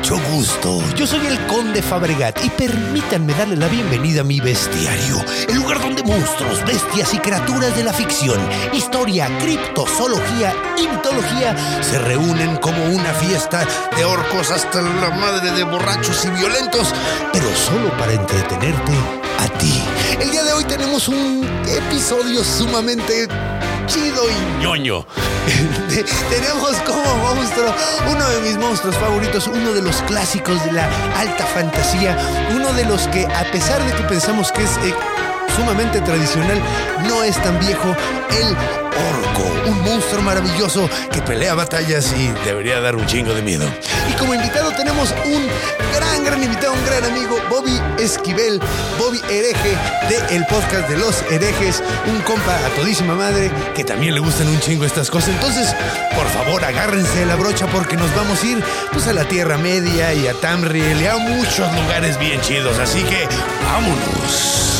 mucho gusto. Yo soy el Conde Fabregat y permítanme darle la bienvenida a mi bestiario, el lugar donde monstruos, bestias y criaturas de la ficción, historia, criptozoología y mitología se reúnen como una fiesta de orcos hasta la madre de borrachos y violentos, pero solo para entretenerte a ti. El día de hoy tenemos un episodio sumamente chido y ñoño. Tenemos como monstruo uno de mis monstruos favoritos, uno de los clásicos de la alta fantasía, uno de los que a pesar de que pensamos que es eh, sumamente tradicional, no es tan viejo, el orco, un monstruo maravilloso que pelea batallas y debería dar un chingo de miedo. Y como invitado tenemos un gran, gran invitado, un gran amigo, Bobby Esquivel, Bobby Hereje de el podcast de los herejes, un compa a todísima madre que también le gustan un chingo estas cosas. Entonces, por favor, agárrense la brocha porque nos vamos a ir pues a la Tierra Media y a Tamriel y a muchos lugares bien chidos. Así que, vámonos.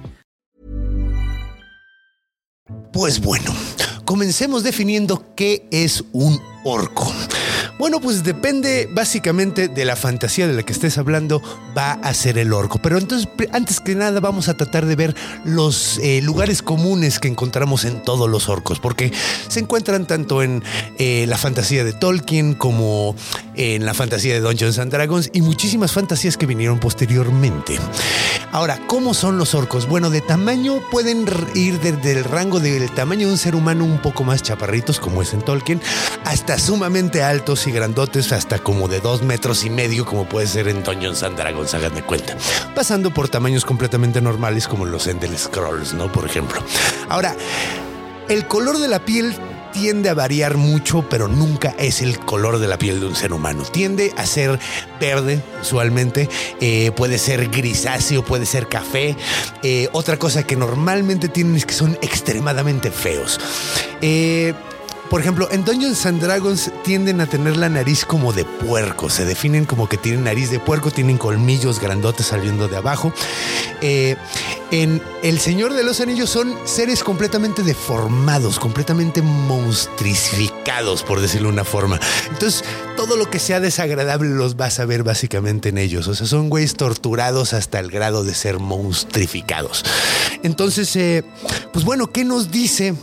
Pues bueno, comencemos definiendo qué es un orco. Bueno, pues depende básicamente de la fantasía de la que estés hablando, va a ser el orco. Pero entonces, antes que nada, vamos a tratar de ver los eh, lugares comunes que encontramos en todos los orcos, porque se encuentran tanto en eh, la fantasía de Tolkien como en la fantasía de Dungeons and Dragons y muchísimas fantasías que vinieron posteriormente. Ahora, ¿cómo son los orcos? Bueno, de tamaño pueden ir desde el rango del tamaño de un ser humano un poco más chaparritos, como es en Tolkien, hasta sumamente altos grandotes, hasta como de dos metros y medio, como puede ser en Dungeons and Dragons, hagan de cuenta. Pasando por tamaños completamente normales, como los Endel Scrolls, ¿no? Por ejemplo. Ahora, el color de la piel tiende a variar mucho, pero nunca es el color de la piel de un ser humano. Tiende a ser verde, usualmente, eh, puede ser grisáceo, puede ser café. Eh, otra cosa que normalmente tienen es que son extremadamente feos. Eh, por ejemplo, en Dungeons and Dragons tienden a tener la nariz como de puerco. Se definen como que tienen nariz de puerco, tienen colmillos grandotes saliendo de abajo. Eh, en El Señor de los Anillos son seres completamente deformados, completamente monstrificados, por decirlo de una forma. Entonces, todo lo que sea desagradable los vas a ver básicamente en ellos. O sea, son güeyes torturados hasta el grado de ser monstrificados. Entonces, eh, pues bueno, ¿qué nos dice?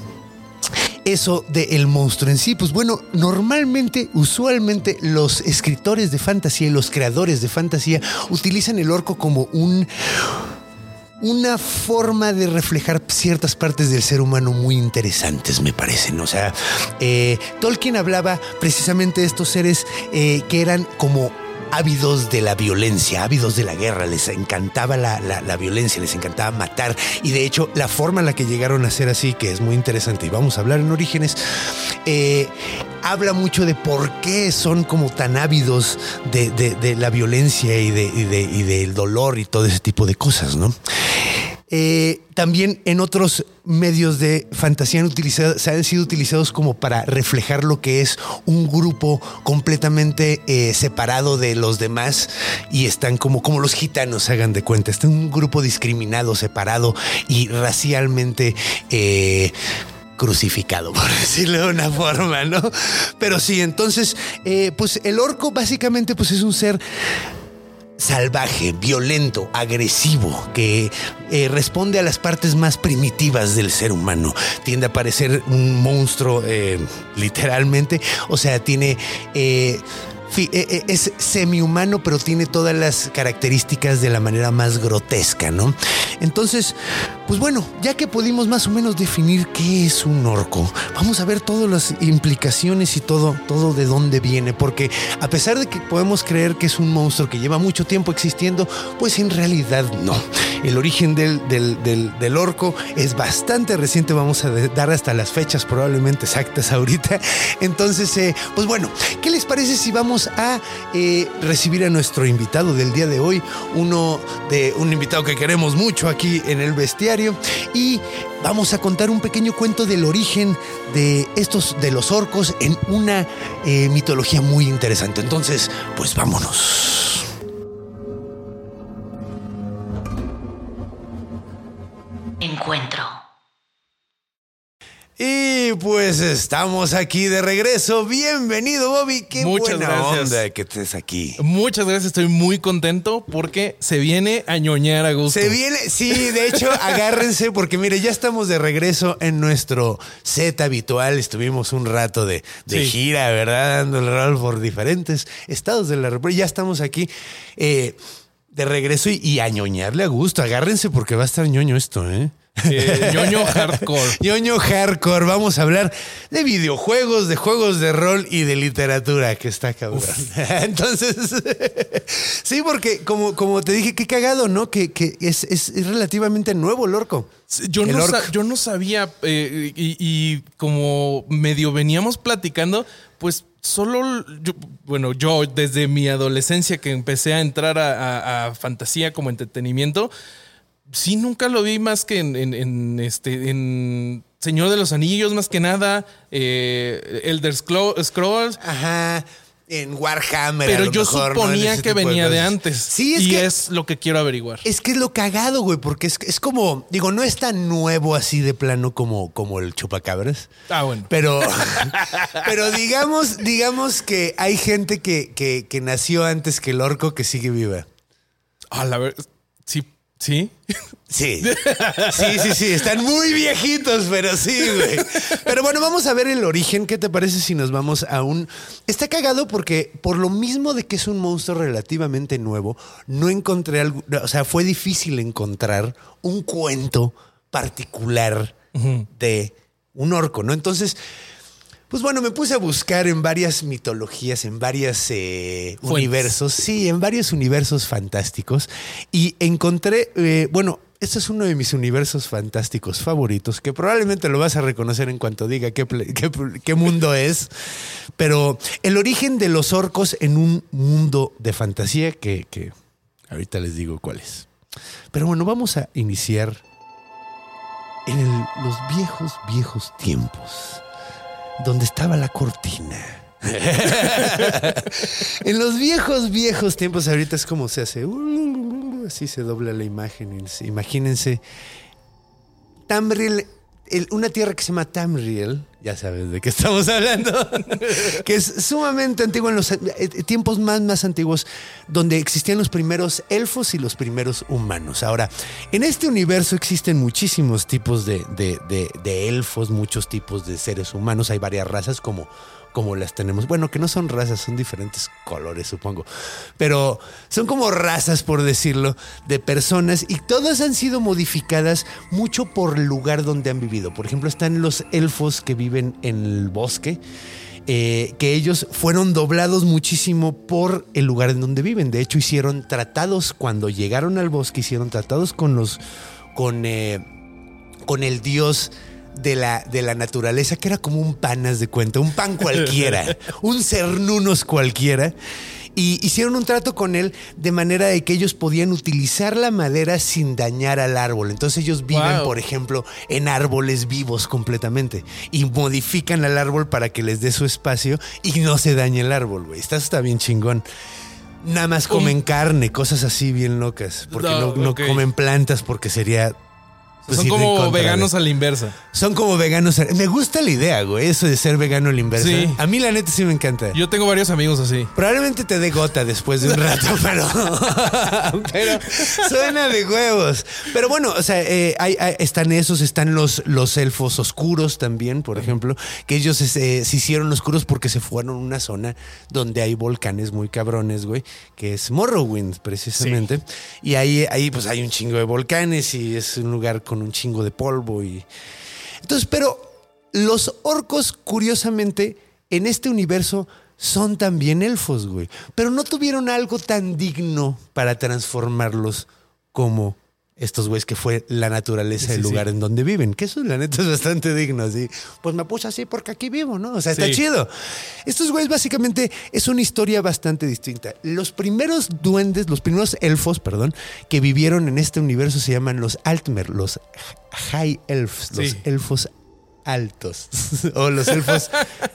Eso del monstruo en sí? Pues bueno, normalmente, usualmente los escritores de fantasía y los creadores de fantasía utilizan el orco como un una forma de reflejar ciertas partes del ser humano muy interesantes, me parecen. O sea, eh, Tolkien hablaba precisamente de estos seres eh, que eran como ávidos de la violencia, ávidos de la guerra, les encantaba la, la- violencia, les encantaba matar y de hecho la forma en la que llegaron a ser así, que es muy interesante y vamos a hablar en orígenes, eh, habla mucho de por qué son como tan ávidos de, de- la violencia y, de, y, y del dolor y todo ese tipo de cosas, ¿no? Eh, también en otros medios de fantasía han, sido utilizados como para reflejar lo que es un grupo completamente eh, separado de los demás y están como, como los gitanos, hagan de cuenta. Están un grupo discriminado, separado y racialmente... eh, crucificado, por decirlo de una forma, ¿no? Pero sí, entonces, pues el orco básicamente pues es un ser salvaje, violento, agresivo, que eh, responde a las partes más primitivas del ser humano. Tiende a parecer un monstruo, eh, literalmente. O sea, tiene... eh, es semi-humano, pero tiene todas las características de la manera más grotesca, ¿no? Entonces, pues bueno, ya que pudimos más o menos definir qué es un orco, vamos a ver todas las implicaciones y todo, todo de dónde viene, porque a pesar de que podemos creer que es un monstruo que lleva mucho tiempo existiendo, pues en realidad no. El origen del, del- del- del orco es bastante reciente, vamos a dar hasta las fechas probablemente exactas ahorita. Entonces, eh, pues bueno, ¿qué les parece si vamos a eh, recibir a nuestro invitado del día de hoy? Uno de un invitado que queremos mucho aquí en el bestiario y vamos a contar un pequeño cuento del origen de estos de los orcos en una eh, mitología muy interesante. Entonces, pues vámonos. Y pues estamos aquí de regreso. Bienvenido, Bobby. Qué Muchas buena gracias. onda que estés aquí. Muchas gracias, estoy muy contento porque se viene a ñoñar a gusto. Se viene, sí, de hecho, agárrense porque mire, ya estamos de regreso en nuestro set habitual. Estuvimos un rato de, de Sí. gira, ¿verdad? Dando el rol por diferentes estados de la República. Ya estamos aquí eh, de regreso y, y a ñoñarle a gusto. Agárrense porque va a estar ñoño esto, ¿eh? Eh, ñoño hardcore. ñoño hardcore. Vamos a hablar de videojuegos, de juegos de rol y de literatura, que está cabrón. Entonces, sí, porque como, como te dije, qué cagado, ¿no? Que, que es, es- es relativamente nuevo el orco. Yo El no, yo no sabía eh, y, y como medio veníamos platicando, pues solo, yo- bueno, yo desde mi adolescencia que empecé a entrar a, a- a fantasía como entretenimiento, sí nunca lo vi más que en, en- en, este, en Señor de los Anillos, más que nada, eh, Elder Scro- Scrolls. Ajá. En Warhammer. a Pero lo yo suponía que venía de, antes. Sí, es y que. es lo que quiero averiguar. Es que es lo cagado, güey, porque es, es como, digo, no es tan nuevo así de plano como, como el chupacabras. Ah, bueno. Pero, pero digamos, digamos que hay gente que, que, que nació antes que el orco que sigue viva. Ah, la verdad. Sí, sí. Sí, sí, sí, sí, están muy viejitos, pero sí, güey. Pero bueno, vamos a ver el origen. ¿Qué te parece si nos vamos a un... Está cagado porque por lo mismo de que es un monstruo relativamente nuevo, no encontré algo, o sea, fue difícil encontrar un cuento particular de un orco, ¿no? Entonces... Pues bueno, me puse a buscar en varias mitologías, en varios Fuentes. universos, sí, en varios universos fantásticos y encontré, eh, bueno, este es uno de mis universos fantásticos favoritos, que probablemente lo vas a reconocer en cuanto diga qué, pla- qué- qué mundo es, pero el origen de los orcos en un mundo de fantasía que, que ahorita les digo cuál es. Pero bueno, vamos a iniciar en el- los viejos, viejos tiempos donde estaba la cortina. en los viejos, viejos tiempos, ahorita es como se hace. uh, Así se dobla la imagen. Imagínense. Tamriel, el- una tierra que se llama Tamriel, ya sabes de qué estamos hablando, que es sumamente antigua en los eh, tiempos más, más antiguos, donde existían los primeros elfos y los primeros humanos. Ahora, en este universo existen muchísimos tipos de, de- de- de elfos, muchos tipos de seres humanos, hay varias razas como como las tenemos. Bueno, que no son razas, son diferentes colores, supongo. Pero son como razas, por decirlo, de personas y todas han sido modificadas mucho por el lugar donde han vivido. Por ejemplo, están los elfos que viven en el bosque. eh, que ellos fueron doblados muchísimo por el lugar en donde viven. De hecho, hicieron tratados cuando llegaron al bosque, hicieron tratados con los. con. eh, con el dios de la, de la naturaleza, que era como un panas de cuenta, un pan cualquiera, un cernunos cualquiera. Y hicieron un trato con él de manera de que ellos podían utilizar la madera sin dañar al árbol. Entonces ellos viven, Wow. por ejemplo, en árboles vivos completamente y modifican al árbol para que les dé su espacio y no se dañe el árbol, güey. Esto está bien chingón. Nada más comen carne, cosas así bien locas. Porque no, No, no ok. comen plantas porque sería pues, Son como contra veganos a la inversa. Son como veganos. Me gusta la idea, güey, eso de ser vegano a la inversa. Sí. A mí la neta sí me encanta. Yo tengo varios amigos así. Probablemente te dé gota después de un rato, pero, pero suena de huevos. Pero bueno, o sea, eh, hay- hay- están esos, están los, los elfos oscuros también, por ejemplo, que ellos eh, se hicieron oscuros porque se fueron a una zona donde hay volcanes muy cabrones, güey, que es Morrowind, precisamente. Y ahí, ahí pues hay un chingo de volcanes y es un lugar con un chingo de polvo y... Entonces, pero los orcos, curiosamente, en este universo son también elfos, güey. Pero no tuvieron algo tan digno para transformarlos como estos güeyes que fue la naturaleza Sí, del lugar sí. en donde viven. Que eso, la neta, es bastante digno, así. Pues me puse así porque aquí vivo, ¿no? O sea, está chido. Estos güeyes básicamente es una historia bastante distinta. Los primeros duendes, los primeros elfos, perdón, que vivieron en este universo se llaman los Altmer, los High Elves, los elfos altos o los elfos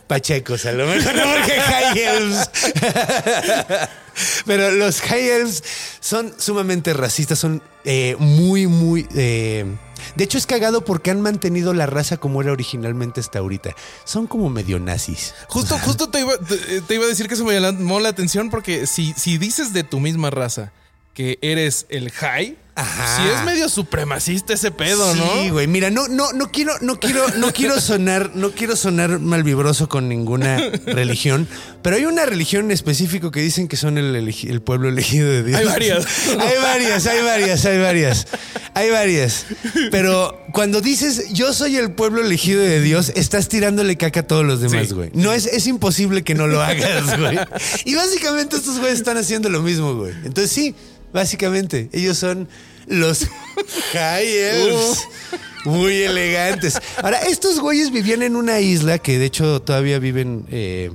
pachecos, a lo mejor no porque High Elves. Pero los High Elves son sumamente racistas, son eh, muy, muy... eh, de hecho es cagado porque han mantenido la raza como era originalmente hasta ahorita. Son como medio nazis. Justo, justo te iba, te, te iba a decir que eso me llamó la atención porque si, si dices de tu misma raza que eres el high, Ajá. si es medio supremacista ese pedo, ¿no? Sí, güey. Mira, no, no, no quiero, no quiero, no quiero sonar, no quiero sonar malvibroso con ninguna religión, pero hay una religión en específico que dicen que son el, pueblo elegido de Dios. Hay varias. hay varias, hay varias, hay varias. Hay varias. Pero cuando dices yo soy el pueblo elegido de Dios, estás tirándole caca a todos los demás, Sí. güey. No es, es imposible que no lo hagas, güey. Y básicamente estos güeyes están haciendo lo mismo, güey. Entonces sí, básicamente, ellos son los high elves. Muy elegantes. Ahora, estos güeyes vivían en una isla que de hecho todavía viven, eh,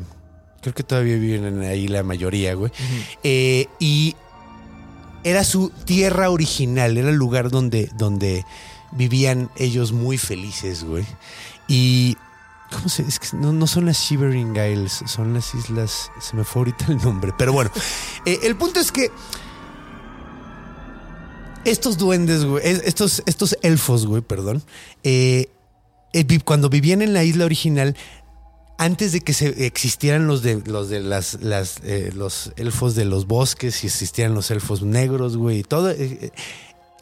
creo que todavía viven ahí la mayoría, güey. Eh, y era su tierra original, era el lugar donde, donde vivían ellos muy felices, güey. Y. ¿Cómo se.? Es que no, no son las Shivering Isles, son las islas. Se me fue ahorita el nombre. Pero bueno, eh, el punto es que. Estos duendes, güey, es- estos, estos elfos, güey, perdón, eh, eh, cuando vivían en la isla original, antes de que se existieran los de los de las, eh, los elfos de los bosques y existieran los elfos negros, güey, todo,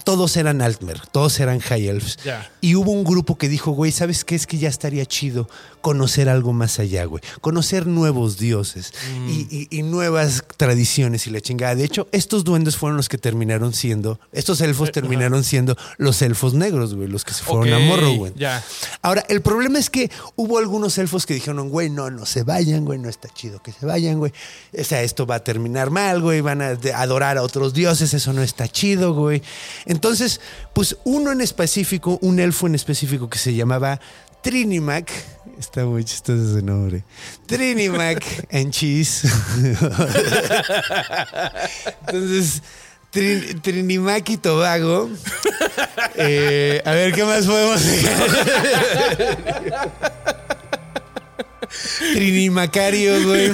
todos eran Altmer, todos eran High Elves. Y hubo un grupo que dijo, güey, ¿sabes qué? Es que ya estaría chido conocer algo más allá, güey. Conocer nuevos dioses y, y- y nuevas tradiciones y la chingada. De hecho, estos duendes fueron los que terminaron siendo, estos elfos terminaron siendo los elfos negros, güey, los que se fueron a Morrowind. ya. Ahora, el problema es que hubo algunos elfos que dijeron, güey, no, no se vayan, güey, no está chido que se vayan, güey. O sea, esto va a terminar mal, güey, van a adorar a otros dioses, eso no está chido, güey. Entonces, pues uno en específico, un elfo en específico que se llamaba Trinimac, está muy chistoso ese nombre, Trinimac and Cheese. Entonces, Trin- Trinimac y Tobago. Eh, a ver, ¿qué más podemos Trinimacario, güey.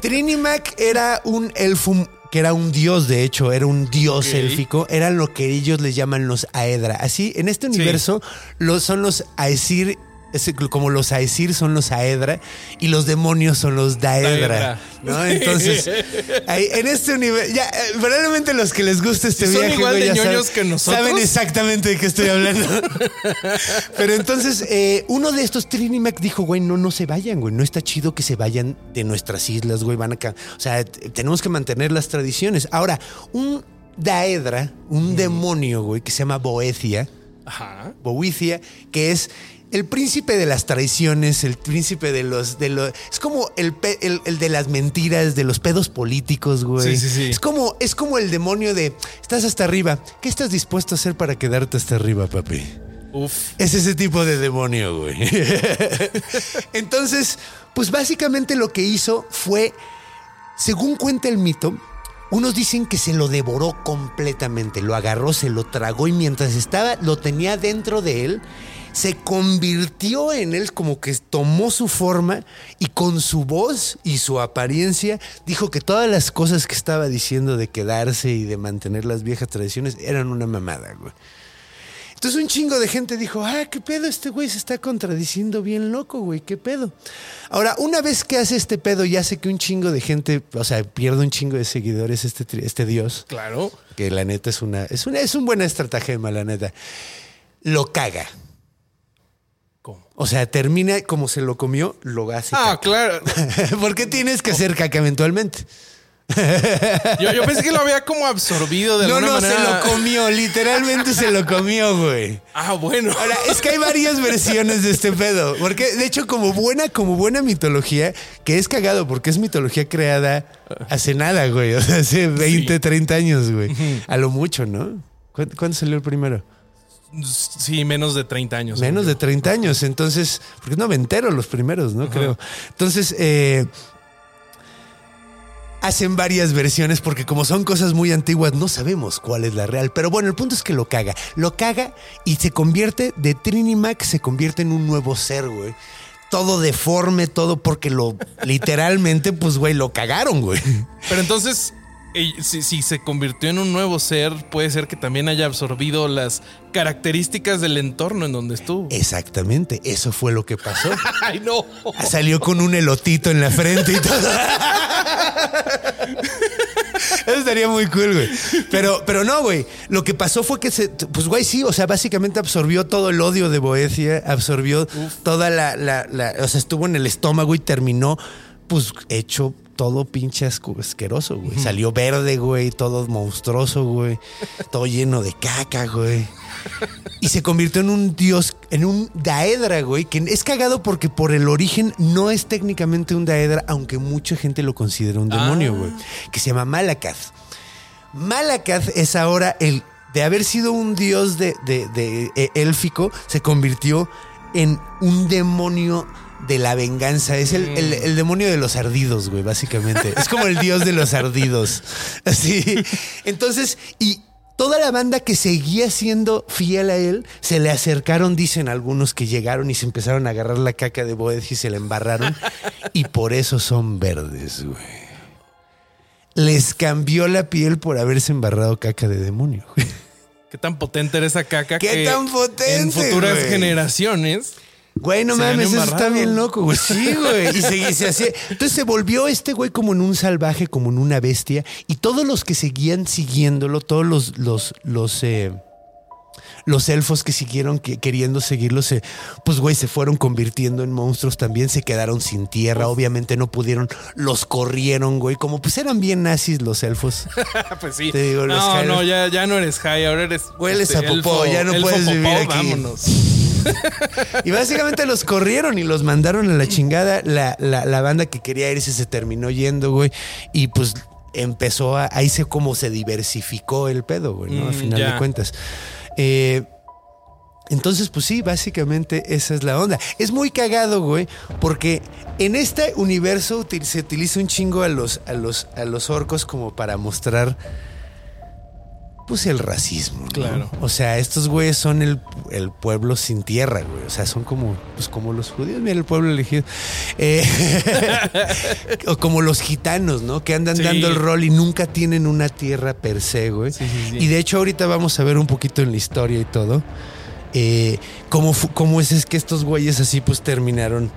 Trinimac era un elfo que era un dios, de hecho, era un dios Ok. élfico, eran lo que ellos les llaman los Aedra. Así, en este universo los, son los Aesir, es como los Aesir son los Aedra y los demonios son los Daedra. Entonces, ahí, en este universo, ya, eh, probablemente los que les guste este Si son igual de saben- ñoños que nosotros. Saben exactamente de qué estoy hablando. Pero entonces, eh, uno de estos Trinimac dijo, güey, no, no se vayan, güey. No está chido que se vayan de nuestras islas, güey. Van acá. O sea, tenemos que mantener las tradiciones. Ahora, un Daedra, un demonio, güey, que se llama Boecia, Ajá. Bowicia, que es el príncipe de las traiciones, el príncipe de los... De los es como el, pe- el, el de las mentiras, de los pedos políticos, güey. Sí, sí, sí. Es como, es como el demonio de, estás hasta arriba, ¿qué estás dispuesto a hacer para quedarte hasta arriba, papi? Uf. Es ese tipo de demonio, güey. Entonces, pues básicamente lo que hizo fue, según cuenta el mito, unos dicen que se lo devoró completamente, lo agarró, se lo tragó y mientras estaba, lo tenía dentro de él, se convirtió en él como que tomó su forma y con su voz y su apariencia dijo que todas las cosas que estaba diciendo de quedarse y de mantener las viejas tradiciones eran una mamada, güey. Entonces un chingo de gente dijo, ah, qué pedo, este güey se está contradiciendo bien loco, güey, qué pedo. Ahora, una vez que hace este pedo y hace que un chingo de gente, o sea, pierde un chingo de seguidores este, este dios, Claro. que la neta es una, es una, es un buen estratagema, la neta, lo caga. O sea, termina como se lo comió, lo hace Ah, caca. claro. ¿Por qué tienes que hacer caca eventualmente? Yo, yo pensé que lo había como absorbido de No, alguna no, manera. se lo comió, literalmente se lo comió, güey. Ah, bueno. Ahora, es que hay varias versiones de este pedo. Porque, de hecho, como buena, como buena mitología, que es cagado, porque es mitología creada hace nada, güey. O sea, hace 20, 30 años, güey. A lo mucho, ¿no? ¿Cuán- ¿Cuándo salió el primero? Sí, menos de 30 años. Menos de 30 años. Entonces, porque es noventero los primeros, ¿no? Creo. Entonces, eh, hacen varias versiones porque como son cosas muy antiguas, no sabemos cuál es la real. Pero bueno, el punto es que lo caga. Lo caga y se convierte de Trinimac, se convierte en un nuevo ser, güey. Todo deforme, todo porque lo literalmente, pues, güey, lo cagaron, güey. Pero entonces, si, si se convirtió en un nuevo ser, puede ser que también haya absorbido las características del entorno en donde estuvo. Exactamente, eso fue lo que pasó. Ay, no. Salió con un elotito en la frente y todo. Eso estaría muy cool, güey. Pero, pero no, güey. Lo que pasó fue que se. Pues, güey, sí. O sea, básicamente absorbió todo el odio de Boecia. Absorbió toda la, la- la- O sea, estuvo en el estómago y terminó, pues, hecho todo pinche asqueroso, güey. Salió verde, güey. Todo monstruoso, güey. Todo lleno de caca, güey. Y se convirtió en un dios, en un daedra, güey, que es cagado porque por el origen no es técnicamente un daedra, aunque mucha gente lo considera un demonio, güey, que se llama Malakath. Malakath es ahora el, de haber sido un dios de, de- de, eh, élfico, se convirtió en un demonio de la venganza. Es el, el- el demonio de los ardidos, güey, básicamente. Es como el dios de los ardidos. Así. Entonces, y toda la banda que seguía siendo fiel a él, se le acercaron, dicen algunos que llegaron y se empezaron a agarrar la caca de Boed y se la embarraron. y por eso son verdes, güey. Les cambió la piel por haberse embarrado caca de demonio. ¿Qué tan potente era esa caca? ¿Qué que tan potente, En futuras generaciones. Güey, no Se mames, eso está bien loco, güey. Sí, güey. Y se, se hacía. Entonces se volvió este güey como en un salvaje, como en una bestia. Y todos los que seguían siguiéndolo, todos los, los, los, eh, los elfos que siguieron que- queriendo seguirlo, se, pues güey, se fueron convirtiendo en monstruos también, se quedaron sin tierra, obviamente no pudieron, los corrieron, güey, como pues eran bien nazis los elfos. pues sí. Te digo, no, no, ya, ya no eres high, ahora eres. este, Hueles a popó, ya no puedes vivir aquí. Vámonos. Y básicamente los corrieron y los mandaron a la chingada. La, la- la banda que quería irse se terminó yendo, güey. Y pues empezó a. Ahí se como se diversificó el pedo, güey, ¿no? a Mm, final ya. de cuentas. Eh, entonces, pues sí, básicamente esa es la onda. Es muy cagado, güey, porque en este universo se utiliza un chingo a los, a los, a los orcos como para mostrar. Pues el racismo. ¿no? Claro. O sea, estos güeyes son el, el pueblo sin tierra, güey. O sea, son como, pues como los judíos, mira el pueblo elegido. Eh, o como los gitanos, ¿no? Que andan Sí. dando el rol y nunca tienen una tierra per se, güey. Sí, sí, sí. Y de hecho, ahorita vamos a ver un poquito en la historia y todo. eh, cómo, cómo es, es que estos güeyes así, pues terminaron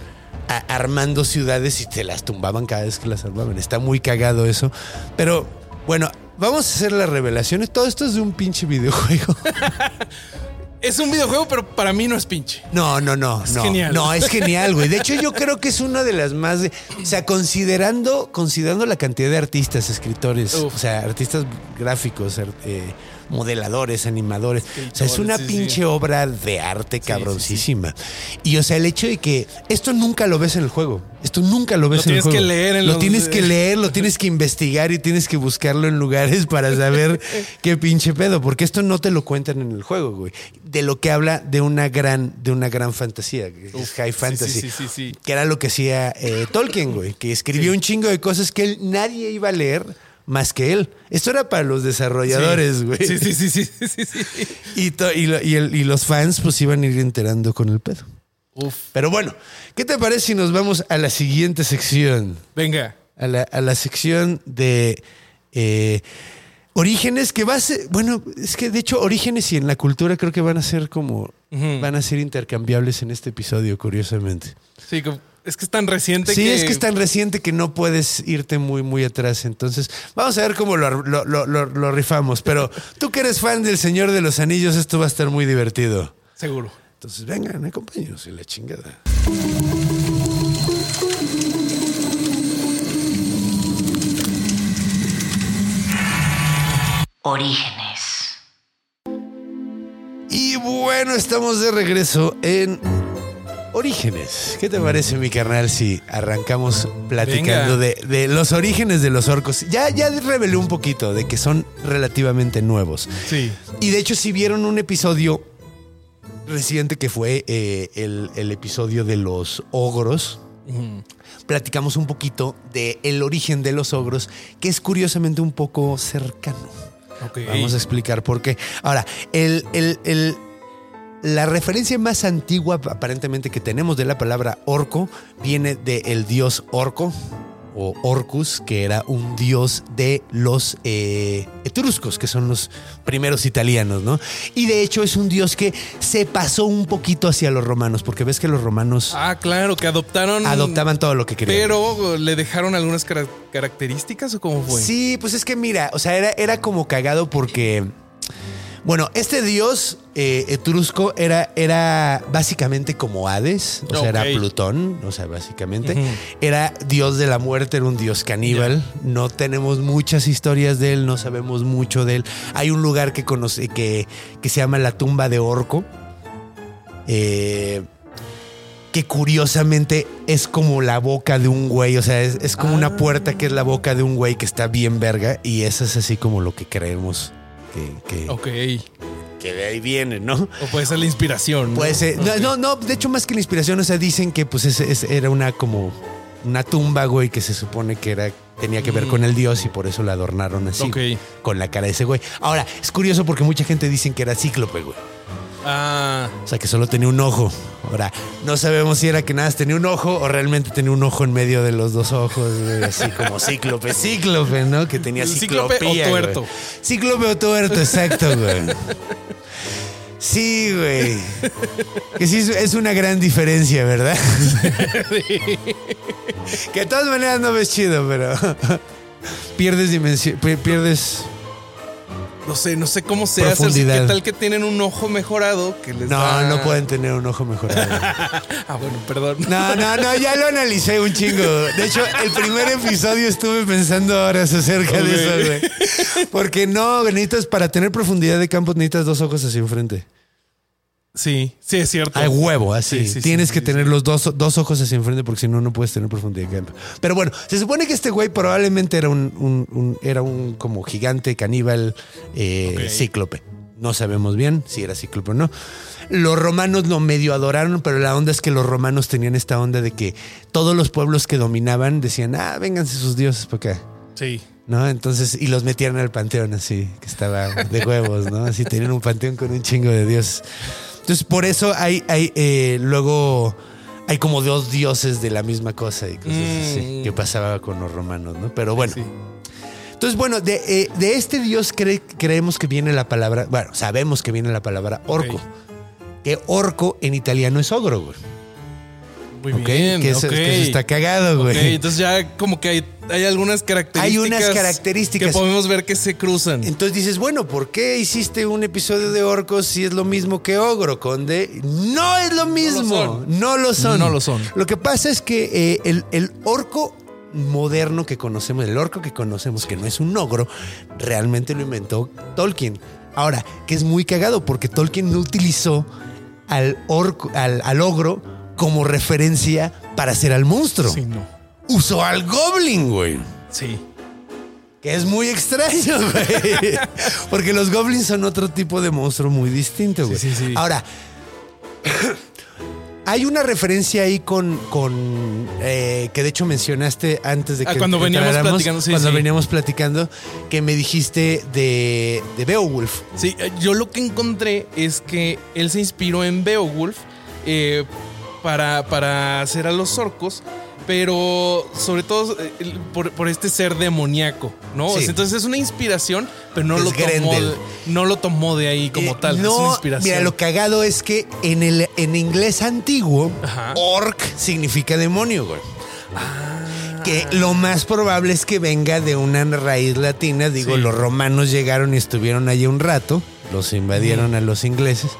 armando ciudades y se las tumbaban cada vez que las armaban. Está muy cagado eso. Pero bueno, vamos a hacer las revelaciones. Todo esto es de un pinche videojuego. Es un videojuego, pero para mí no es pinche. No, no, no, Es no. genial. No, es genial, güey. De hecho, yo creo que es una de las más. de- o sea, considerando, considerando la cantidad de artistas, escritores, Uf. o sea, artistas gráficos, eh, modeladores, animadores. O sea, es una pinche obra de arte cabroncísima. Y o sea, el hecho de que esto nunca lo ves en el juego. Esto nunca lo ves Lo en el tienes que juego. leer en lo los- tienes que leer, lo tienes que investigar y tienes que buscarlo en lugares para saber qué pinche pedo, porque esto no te lo cuentan en el juego, güey. De lo que habla de una gran, de una gran fantasía, que es high fantasy, sí, sí, sí, sí. que era lo que hacía eh, Tolkien, güey, que escribió un chingo de cosas que él, nadie iba a leer más que él. Esto era para los desarrolladores, güey. Sí, sí, sí, sí, sí, sí, sí. Y, to- y, lo- y el- y los fans pues iban a ir enterando con el pedo. Uf. Pero bueno, ¿qué te parece si nos vamos a la siguiente sección? Venga. a la, a la sección de eh, Orígenes que va a ser, bueno, es que de hecho Orígenes y en la cultura creo que van a ser como, van a ser intercambiables en este episodio, curiosamente. Sí, como- es que es tan reciente Sí, que. es que es tan reciente que no puedes irte muy, muy atrás. Entonces, vamos a ver cómo lo, lo- lo- lo- lo rifamos. Pero tú que eres fan del Señor de los Anillos, esto va a estar muy divertido. Seguro. Entonces, vengan, acompáñenos en la chingada. Orígenes. Y bueno, estamos de regreso en Orígenes. ¿Qué te parece, mi carnal, si arrancamos platicando de, los orígenes de los orcos? Ya, ya revelé un poquito de que son relativamente nuevos. Sí. Y de hecho, si vieron un episodio reciente que fue eh, el, el episodio de los ogros, platicamos un poquito de el origen de los ogros, que es curiosamente un poco cercano. Ok. Vamos a explicar por qué. Ahora, el, el- el- la referencia más antigua aparentemente que tenemos de la palabra orco viene del dios orco o Orcus, que era un dios de los eh, etruscos, que son los primeros italianos, ¿no? Y de hecho es un dios que se pasó un poquito hacia los romanos, porque ves que los romanos Ah, claro, que adoptaron. adoptaban todo lo que querían. Pero le dejaron algunas cara- características o cómo fue? Sí, pues es que mira, o sea, era, era como cagado porque. Bueno, este dios eh, etrusco era, era básicamente como Hades, o sea, era. Plutón, o sea, básicamente. Era dios de la muerte, era un dios caníbal. No tenemos muchas historias de él, no sabemos mucho de él. Hay un lugar que, conoce, que, que se llama la tumba de Orco. eh, que curiosamente es como la boca de un güey, o sea, es, es como una Ah. puerta que es la boca de un güey que está bien verga y eso es así como lo que creemos que, que, de ahí viene, ¿no? O puede ser la inspiración. ¿no? Pues eh, no, no, no, de hecho más que la inspiración, o sea, dicen que pues ese- ese era una como una tumba, güey, que se supone que era tenía que ver Mm. con el dios y por eso la adornaron así, con la cara de ese güey. Ahora, es curioso porque mucha gente dicen que era cíclope, güey. Ah, O sea, que solo tenía un ojo. Ahora, no sabemos si era que nada tenía un ojo o realmente tenía un ojo en medio de los dos ojos, güey, así como cíclope, cíclope, ¿no? Que tenía Cíclope o tuerto. güey. Cíclope o tuerto, exacto, güey. Sí, güey. Que sí, es- una gran diferencia, ¿verdad? Que de todas maneras no ves chido, pero pierdes dimensión, pi- pierdes... no sé, no sé cómo se hace. ¿Qué tal que tienen un ojo mejorado que les No, da- no pueden tener un ojo mejorado. Ah, bueno, perdón. No, no, no, ya lo analicé un chingo. De hecho, el primer episodio estuve pensando horas acerca de eso, güey. Porque no, necesitas, para tener profundidad de campo, necesitas dos ojos hacia enfrente. Sí, sí, es cierto. Al huevo, así. Sí, sí, Tienes sí, que tener los dos, dos ojos hacia enfrente porque si no, no puedes tener profundidad de campo. Pero bueno, se supone que este güey probablemente era un, un- un- era un como gigante caníbal eh, cíclope. No sabemos bien si era cíclope o no. Los romanos lo medio adoraron, pero la onda es que los romanos tenían esta onda de que todos los pueblos que dominaban decían, ah, vénganse sus dioses para acá. Sí. ¿No? Entonces, y los metían al panteón así, que estaba de huevos, ¿no? Así tenían un panteón con un chingo de dioses. Entonces, por eso hay, hay eh, luego hay como dos dioses de la misma cosa y cosas así Mm. que pasaba con los romanos, ¿no? Pero bueno. Sí. Entonces, bueno, de, eh, de este dios cre- creemos que viene la palabra, bueno, sabemos que viene la palabra orco. Que orco en italiano es ogro, güey. Muy bien. que, que eso está cagado, güey. entonces ya como que hay, hay algunas características. Hay unas características. Que podemos ver que se cruzan. Entonces dices, bueno, ¿por qué hiciste un episodio de orcos si es lo mismo que ogro, conde? No es lo mismo. son. No lo son. No lo son. Lo que pasa es que eh, el, el orco moderno que conocemos, el orco que conocemos, que no es un ogro, realmente lo inventó Tolkien. Ahora, que es muy cagado porque Tolkien no utilizó al, orco, al, al ogro como referencia para hacer al monstruo. Sí, no. Usó al goblin, güey. Sí. Que es muy extraño, güey. Porque los goblins son otro tipo de monstruo muy distinto, güey. Sí, sí, sí. Ahora, hay una referencia ahí con, con eh, que de hecho mencionaste antes de Ah, que cuando veníamos platicando, sí, cuando sí. veníamos platicando, que me dijiste de, de Beowulf. Sí, eh, yo lo que encontré es que él se inspiró en Beowulf eh, para, para hacer a los orcos pero sobre todo eh, por, por este ser demoníaco, ¿no? Sí. entonces es una inspiración, pero no Es lo tomó, Grendel. no lo tomó de ahí como Eh, tal. es una inspiración. mira, lo cagado es que en el en inglés antiguo, Ajá. orc significa demonio, güey. Ah. Que lo más probable es que venga de una raíz latina. Digo, Sí. los romanos llegaron y estuvieron allí un rato. Los invadieron a los ingleses.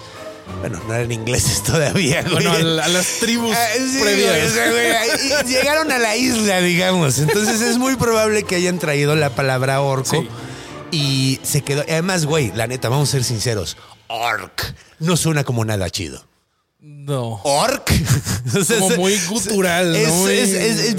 Bueno, no eran ingleses todavía, güey. Bueno, a, la- a las tribus Ah, sí, previas. güey, o sea, güey, ahí- llegaron a la isla, digamos. Entonces es muy probable que hayan traído la palabra orco Sí. y se quedó. Además, güey, la neta, vamos a ser sinceros. Orc no suena como nada chido. No. Orc. Como muy gutural, es-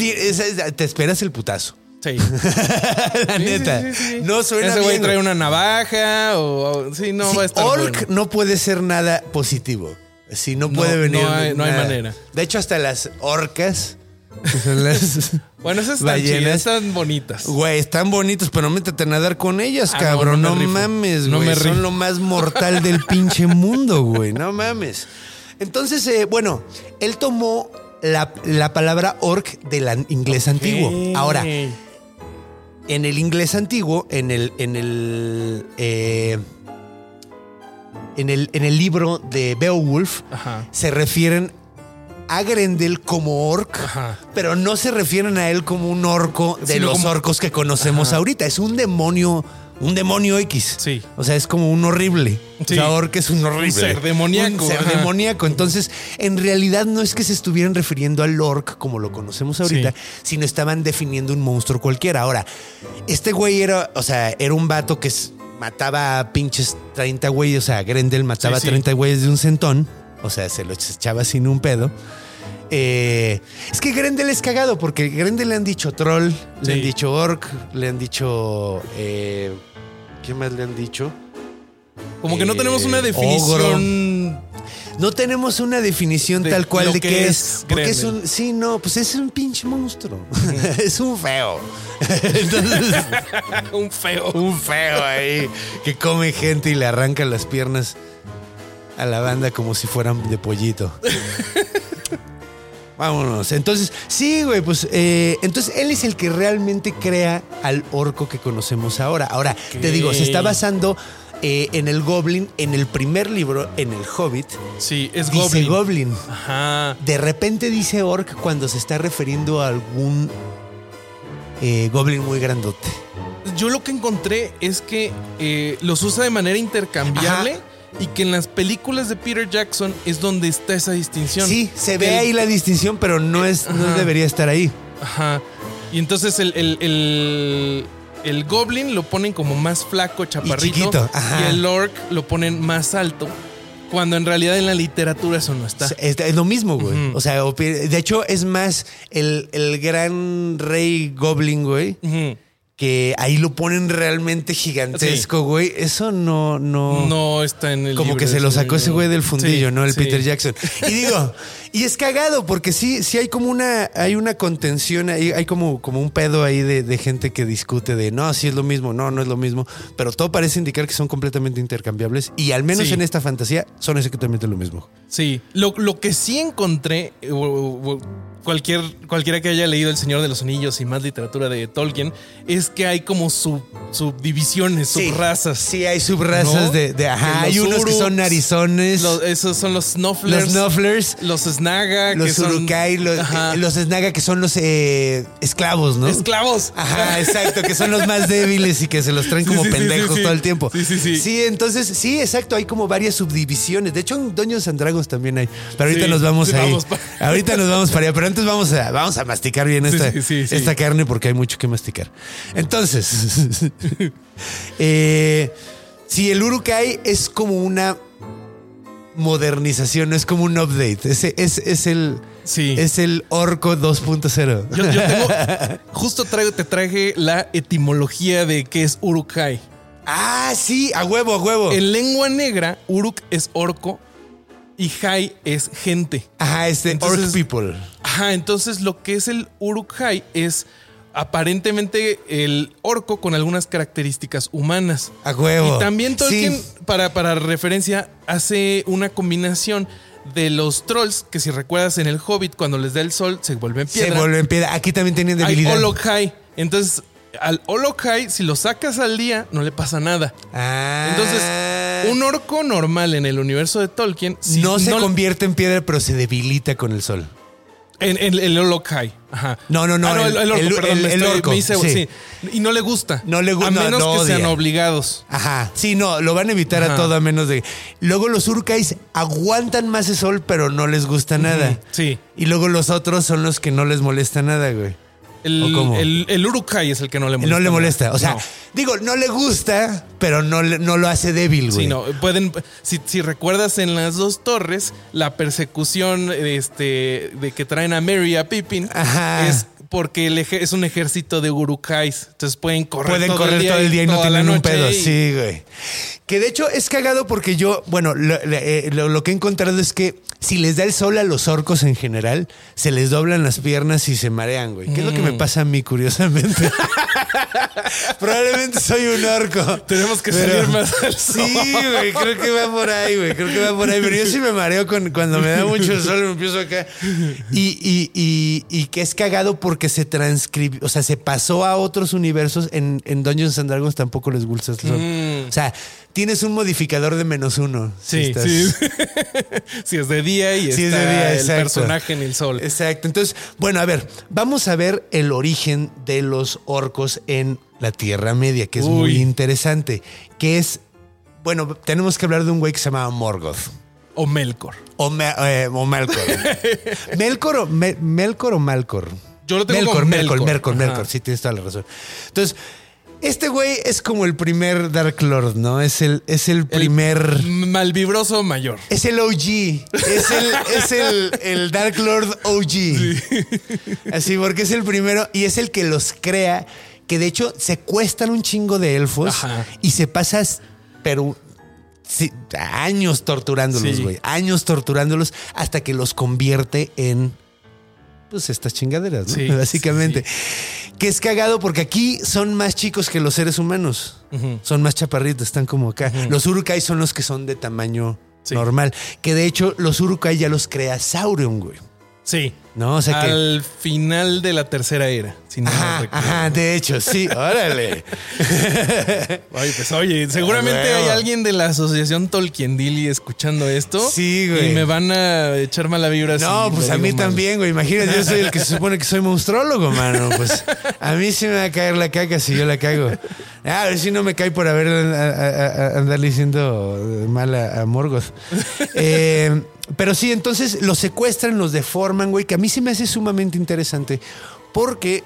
te esperas el putazo. Sí. la Sí, neta. sí, sí. No suena Ese güey trae una navaja o. o- sí, no va a estar. orc bueno. no puede ser nada positivo. Sí, no No, puede venir. no hay- no hay nada. manera. De hecho, hasta las orcas. las- Bueno, esas están Ballenas. chidas, están bonitas. Güey, están bonitos, pero métete a nadar con ellas, Ah, cabrón. no, me mames, güey. me Son lo más mortal del pinche mundo, güey. No mames. Entonces, eh, bueno, él tomó la, la palabra orc del inglés antiguo. Ok. Ahora, en el inglés antiguo, en el, en el, eh, en el, en el libro de Beowulf, Ajá. se refieren a Grendel como orc, Ajá. pero no se refieren a él como un orco de Sino los como- orcos que conocemos Ajá. ahorita. Es un demonio, un demonio X. Sí. O sea, es como un horrible. Sí. O orc es un horrible. Un ser demoníaco, Un ser ajá. demoníaco. Entonces, en realidad no es que se estuvieran refiriendo al orc como lo conocemos ahorita, Sí. sino estaban definiendo un monstruo cualquiera. Ahora, este güey era, o sea, era un vato que mataba a pinches 30 güeyes. O sea, Grendel mataba Sí, sí. a 30 güeyes de un centón. O sea, se los echaba sin un pedo. Eh, es que Grendel es cagado porque Grendel le han dicho troll, le han dicho orc, le han dicho. Eh, ¿Qué más le han dicho? Como que no tenemos una Eh, definición. No tenemos una definición De tal cual de que qué es es. Porque es un. Sí, no, pues es un pinche monstruo. es un feo. Entonces, un feo. un feo ahí que come gente y le arranca las piernas a la banda como si fueran de pollito. Vámonos. Entonces, sí, güey, pues eh, entonces él es el que realmente crea al orco que conocemos ahora. Ahora, te digo, se está basando eh, en el Goblin, en el primer libro, en el Hobbit. Sí, es Dice Goblin. Goblin. Ajá. De repente dice orc cuando se está refiriendo a algún eh, Goblin muy grandote. Yo lo que encontré es que eh, los usa de manera intercambiable Ajá. Y que en las películas de Peter Jackson es donde está esa distinción. Sí, se ve El- ahí la distinción, pero no es, no debería estar ahí. Ajá. Y entonces el, el, el, el Goblin lo ponen como más flaco, chaparrito. chiquito, ajá. Y el Orc lo ponen más alto. Cuando en realidad en la literatura eso no está. Es, es lo mismo, güey. O sea, de hecho, es más el, el gran rey Goblin, güey, Ujú. Que ahí lo ponen realmente gigantesco, güey. Eso no, no. No está en el Como libro, que se lo sacó ese güey del fundillo, Sí, ¿no? El sí. Peter Jackson. Y digo, y es cagado, porque sí, sí hay como una, hay una contención, hay, hay como, como un pedo ahí de, de gente que discute de no, sí es lo mismo, no, no es lo mismo. Pero todo parece indicar que son completamente intercambiables. Y al menos Sí. en esta fantasía son exactamente lo mismo. Sí, lo, lo que sí encontré, eh, cualquier, cualquiera que haya leído El Señor de los Anillos y más literatura de Tolkien, es que hay como sub, subdivisiones, Sí. subrazas. Sí, hay subrazas ¿No? de, de- ajá, hay unos que son narizones, Los- esos son los Snufflers. los Snufflers, Los Snaga. los que son- Urukai, los, eh, los Snaga que son los eh, esclavos, ¿no? Esclavos. Ajá, exacto, que son los más débiles y que se los traen Sí, como sí, pendejos sí, todo el tiempo. Sí, sí, sí. Sí, entonces, sí, exacto, hay como varias subdivisiones. De hecho, en Dungeons and Dragons también hay. Pero ahorita nos vamos ahí. vamos Ahorita nos vamos para allá, pero antes vamos a, vamos a masticar bien esta, esta carne porque hay mucho que masticar. Entonces, eh, si el Urukai es como una modernización, no es como un update. Ese es, es el. Sí. Es el Orco 2.0. Yo, yo tengo. justo traigo, te traje la etimología de qué es Urukai. Ah, sí, a huevo, a huevo. En lengua negra, Uruk es orco y Hai es gente. Ajá, este Entonces- Orc People. Ajá, entonces lo que es el Uruk-hai es aparentemente el orco con algunas características humanas. A huevo. Y también Tolkien, Sí. para, para referencia, hace una combinación de los trolls, que si recuerdas en el Hobbit, cuando les da el sol, se vuelven Se piedra. vuelven piedra. Aquí también tenían Hay debilidad. Olokai. Entonces, al Olokai, si lo sacas al día, no le pasa nada. Ah. Entonces, un orco normal en el universo de Tolkien si no se convierte en piedra, pero se debilita con el sol. En, en el Olokai. Ajá. No, no, no, Ah, el- el, orco, el- perdón. el- estoy- orco, me hice- sí. sí. Y no le gusta. No le gu- A no, menos que sean obligados. Ajá. Sí, no, lo van a evitar a todo a menos de. Luego los Urkais aguantan más el sol, pero no les gusta nada. Sí. Y luego los otros son los que no les molesta nada, güey. El, el, el Urukai es el que no le molesta. No le molesta. O sea, No. digo, no le gusta, pero no, no lo hace débil, güey. Sí, no, pueden, si, si recuerdas en las dos torres, la persecución este, de que traen a Mary y a Pippin Ajá. es porque el es un ejército de Urukais. Entonces pueden correr Pueden todo correr el día todo el día y no toda la tienen un pedo. y- Sí, güey. Que de hecho es cagado porque yo, bueno, lo, eh, lo- lo que he encontrado es que si les da el sol a los orcos en general, se les doblan las piernas y se marean, güey. ¿Qué es lo que Mm. me pasa a mí, curiosamente? Probablemente soy un orco. Tenemos que Pero- salir más al sol. Sí, güey, creo que va por ahí, güey. Creo que va por ahí. Pero yo sí me mareo con, cuando me da mucho el sol, me empiezo acá. Y, y, y, y que es cagado porque se transcribió, o sea, se pasó a otros universos. En, en Dungeons and Dragons tampoco les gusta el sol. Mm. O sea, tienes un modificador de menos uno. si Sí, estás- sí. si es de día y es está de día, el exacto. personaje en el sol. Exacto. Entonces, bueno, a ver, vamos a ver el origen de los orcos en la Tierra Media, que es muy Uy. interesante. Que es, bueno, tenemos que hablar de un güey que se llamaba Morgoth. O Melkor. O, Me- eh, o Melkor. Melkor o Me- Melkor o Malcor. Yo lo tengo Melkor, como Melkor, Melkor. Melkor. Sí, tienes toda la razón. Entonces, este güey es como el primer Dark Lord, ¿no? Es el, es el primer. Malvibroso mayor. Es el OG. Es el, es el, el Dark Lord OG. Así, porque es el primero y es el que los crea. Que de hecho secuestran un chingo de elfos Ajá. y se pasas, pero sí, años torturándolos, Sí. güey. Años torturándolos hasta que los convierte en. Pues estas chingaderas, ¿no? Sí, Básicamente. Que es cagado porque aquí son más chicos que los seres humanos. Son más chaparritos, están como acá. Los Urukai son los que son de tamaño Sí. normal. Que de hecho, los Urukai ya los crea Sauron, güey. Sí. ¿No? O sea que. Al final de la tercera era. Si no Ajá, ajá, de hecho, sí, órale. Oye, pues oye, seguramente Ah, hay alguien de la asociación Tolkien Dilly escuchando esto. Sí, güey. Y me van a echar mala vibra. No, si pues a mí mal. también, güey. Imagínate, yo soy el que se supone que soy monstrólogo, mano. Pues a mí sí me va a caer la caca si yo la cago. Ah, a ver si no me cae por haber a, a- a- andarle diciendo mal a, a Morgoth. Eh, pero sí, entonces los secuestran, los deforman, güey, que a mí sí me hace sumamente interesante. Porque,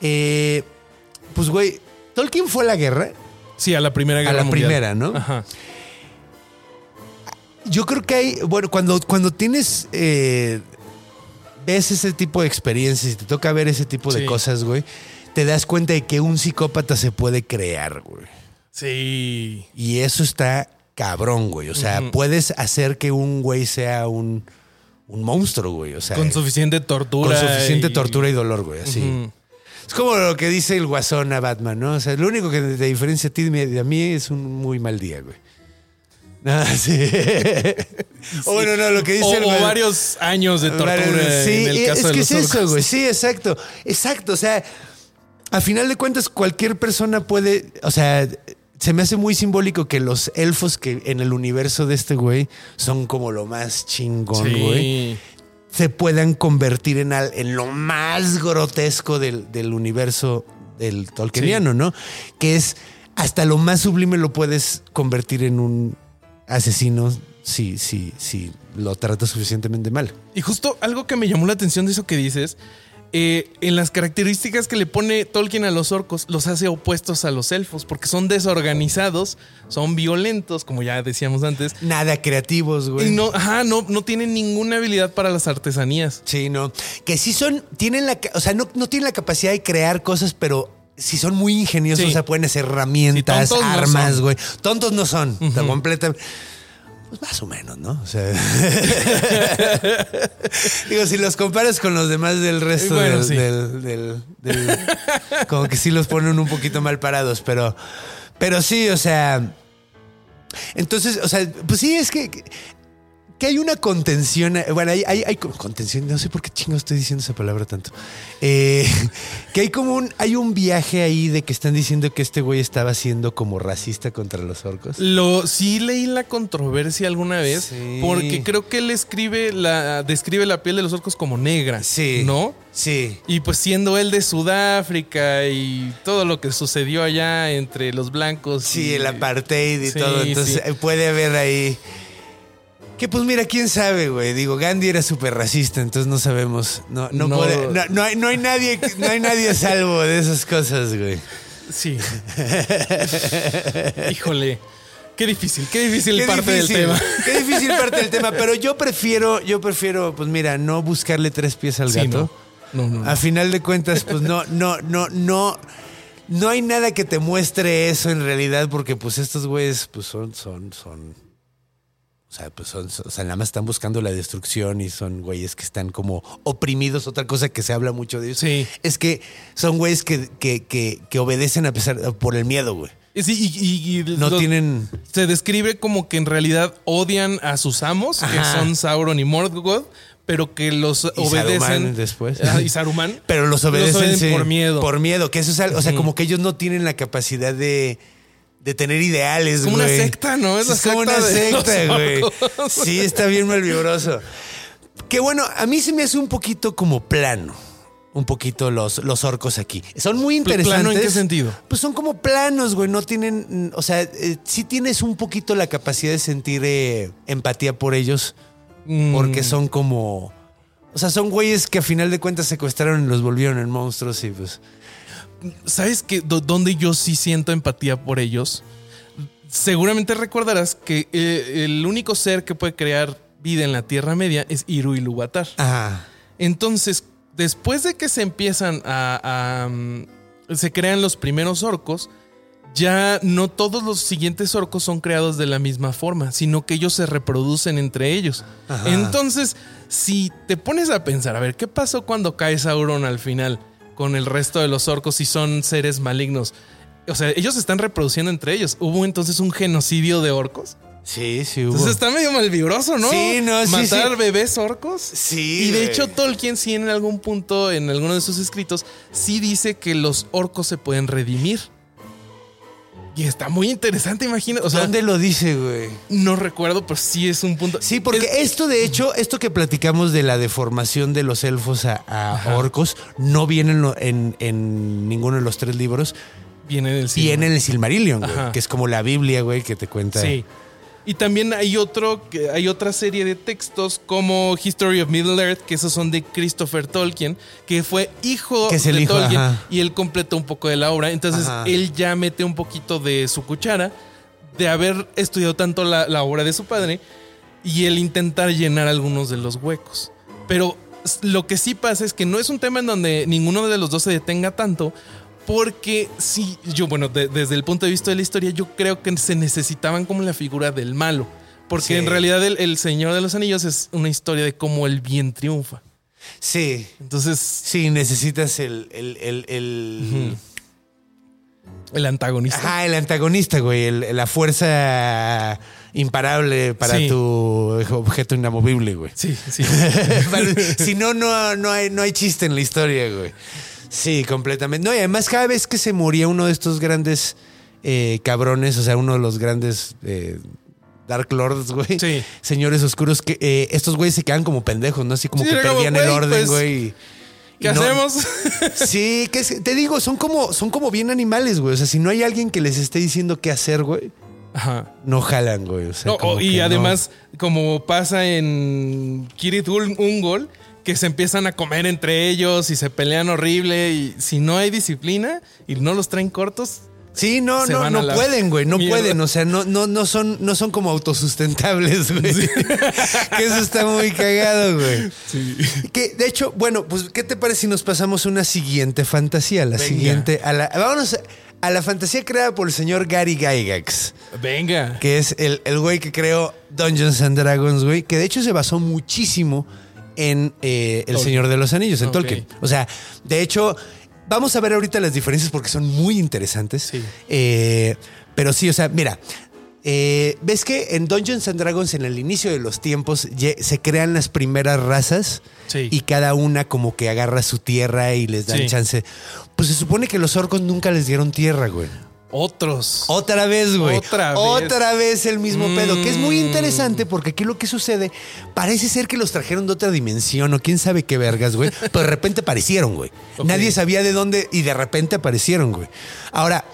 eh, pues, güey, Tolkien fue a la guerra. Sí, a la primera guerra la mundial. primera, ¿no? Ajá. Yo creo que hay, bueno, cuando, cuando tienes, eh, ves ese tipo de experiencias y te toca ver ese tipo de Sí. cosas, güey, te das cuenta de que un psicópata se puede crear, güey. Sí. Y eso está cabrón, güey. O sea, puedes hacer que un güey sea un, un monstruo, güey. O sea, Con suficiente tortura. con suficiente y- tortura y dolor, güey. Así. Es como lo que dice el guasón a Batman, ¿no? O sea, lo único que te diferencia a ti de a mí es un muy mal día, güey. Ah, sí. O bueno, no, lo que dice O, el o varios años de tortura Sí, en el caso es de que los es eso, güey. Sí, exacto. Exacto. O sea, a final de cuentas, cualquier persona puede. O sea, se me hace muy simbólico que los elfos que en el universo de este güey son como lo más chingón, Sí. güey. Se puedan convertir en, al- en lo más grotesco del, del universo del Tolkieniano, ¿no? Que es hasta lo más sublime lo puedes convertir en un asesino si, si, si lo tratas suficientemente mal. Y justo algo que me llamó la atención de eso que dices, eh, en las características que le pone Tolkien a los orcos, los hace opuestos a los elfos, porque son desorganizados, son violentos, como ya decíamos antes, Nada creativos, güey. y no, ajá, no, no tienen ninguna habilidad para las artesanías. Sí, no. Que sí son, tienen la, o sea, no, no tienen la capacidad de crear cosas, pero sí son muy ingeniosos, Sí. o sea, pueden hacer herramientas, Sí, armas, güey. Tontos no son, está completa. Pues más o menos, ¿no? O sea. Digo, si los comparas con los demás del resto Bueno, del, sí. del- del- del- Como que sí los ponen un poquito mal parados, pero. Pero sí, o sea. Entonces, o sea, pues sí, es que. Que hay una contención. eh, Bueno, hay, hay, hay co- contención, no sé por qué chingo estoy diciendo esa palabra tanto. Eh, que hay como un, hay un viaje ahí de que están diciendo que este güey estaba siendo como racista contra los orcos. Lo sí leí la controversia alguna vez Sí. porque creo que él escribe la describe la piel de los orcos como negra, Sí. ¿no? Sí. Y pues siendo él de Sudáfrica y todo lo que sucedió allá entre los blancos. Sí, y- el apartheid y Sí, todo. Entonces sí. eh, puede haber ahí. Que pues mira, quién sabe, güey. Digo, Gandhi era súper racista, entonces no sabemos. No, no, No. puede- no, no hay, no hay nadie, no hay nadie a salvo de esas cosas, güey. Sí. Híjole. Qué difícil, qué difícil Qué parte difícil, del tema. Qué difícil parte del tema, pero yo prefiero, yo prefiero, pues mira, no buscarle tres pies al Sí, gato. no. No, no, no. A final de cuentas, pues no, no, no, no. No hay nada que te muestre eso en realidad, porque pues estos güeyes, pues son, son, son. O sea, pues son, o sea, nada más están buscando la destrucción y son güeyes que están como oprimidos. Otra cosa que se habla mucho de ellos Sí. es que son güeyes que, que, que, que obedecen a pesar por el miedo, güey. Sí, y, y- y No los- tienen. Se describe como que en realidad odian a sus amos, Ajá. que son Sauron y Morgoth, pero que los obedecen. Saruman después. Ah, y Saruman. Pero los obedecen, obedecen sí, por miedo. Por miedo, que eso es algo, o sea, como que ellos no tienen la capacidad de, de tener ideales, Es como una güey. secta, ¿no? Es la como una secta secta, güey. Sí, está bien malvibroso. Que bueno, a mí se me hace un poquito como plano. Un poquito los, los orcos aquí. Son muy interesantes. ¿Plano en qué sentido? Pues son como planos, güey. No tienen. O sea, eh, sí tienes un poquito la capacidad de sentir eh, empatía por ellos. Mm, Porque son como. O sea, son güeyes que a final de cuentas secuestraron y los volvieron en monstruos y pues. ¿Sabes qué? Do- ¿Dónde yo sí siento empatía por ellos? Seguramente recordarás que eh, el único ser que puede crear vida en la Tierra Media es Iru Ilúvatar. Ajá. Entonces, después de que se empiezan a, a, mm, se crean los primeros orcos, ya no todos los siguientes orcos son creados de la misma forma, sino que ellos se reproducen entre ellos. Ajá. Entonces, si te pones a pensar, a ver, ¿qué pasó cuando cae Sauron al final con el resto de los orcos si son seres malignos? O sea, ellos se están reproduciendo entre ellos. ¿Hubo entonces un genocidio de orcos? Sí, sí hubo. Entonces está medio malvibroso, ¿no? Sí, no, sí, Matar sí. bebés orcos. Sí. Y de hecho, Tolkien sí en algún punto, en alguno de sus escritos, sí dice que los orcos se pueden redimir. Y está muy interesante, imagina. O sea, ¿Dónde lo dice, güey? no recuerdo, pero sí es un punto. Sí, porque Es- esto, de hecho, esto que platicamos de la deformación de los elfos a, orcos, no viene en, en- en ninguno de los tres libros. viene en el cine. Viene en el Silmarillion, güey, que es como la Biblia, güey, que te cuenta. Sí. Y también hay otro, hay otra serie de textos como History of Middle Earth, que esos son de Christopher Tolkien, que fue hijo Que de hijo, Tolkien ajá. y él completó un poco de la obra. Entonces Ajá. él ya mete un poquito de su cuchara de haber estudiado tanto la, la obra de su padre y el intentar llenar algunos de los huecos. Pero lo que sí pasa es que no es un tema en donde ninguno de los dos se detenga tanto. Porque sí, yo, bueno, de- desde el punto de vista de la historia, yo creo que se necesitaban como la figura del malo. Porque Sí. en realidad el, el Señor de los Anillos es una historia de cómo el bien triunfa. Sí, Entonces, sí, necesitas el. el, el, el- el antagonista. Ajá, el antagonista, güey. el- la fuerza imparable para Sí. tu objeto inamovible, güey. Sí, sí. Si no, no, no, hay, no hay chiste en la historia, güey. Sí, completamente. No, y además cada vez que se moría uno de estos grandes eh, cabrones, o sea, uno de los grandes eh, Dark Lords, güey. Sí. Señores oscuros, que eh, estos güeyes se quedan como pendejos, ¿no? Así como Sí, que como, perdían el orden, pues, güey. y- ¿Qué y no- hacemos? Sí, que es- te digo, son como, son como bien animales, güey. O sea, si no hay alguien que les esté diciendo qué hacer, güey, Ajá. no jalan, güey. O sea, No, oh, y no. además, como pasa en Kirit Un- Ungol, que se empiezan a comer entre ellos y se pelean horrible. Y si no hay disciplina y no los traen cortos, Sí, no, no, no pueden, güey, no mierda. pueden, o sea, no, no, no son, no son como autosustentables, güey. que eso está muy cagado, güey. Que, de hecho, bueno, pues, ¿qué te parece si nos pasamos a una siguiente fantasía? La Venga. siguiente, a la, vámonos a, a la fantasía creada por el señor Gary Gygax, venga. que es el, el güey que creó Dungeons and Dragons, güey, que de hecho se basó muchísimo en eh, El. Señor de los Anillos, en. Tolkien. O sea, de hecho, vamos a ver ahorita las diferencias porque son muy interesantes. Sí. Eh, pero sí, o sea, mira, Eh, ¿Ves que en Dungeons and Dragons, en el inicio de los tiempos, se crean las primeras razas? Sí. Y cada una como que agarra su tierra y les dan Sí. chance. Pues se supone que los orcos nunca les dieron tierra, güey. Otros. Otra vez, güey. Otra vez. Otra vez el mismo Mm. pedo. Que es muy interesante porque aquí lo que sucede parece ser que los trajeron de otra dimensión o quién sabe qué vergas, güey. Pero de repente aparecieron, güey. Nadie sabía de dónde y de repente aparecieron, güey. Ahora,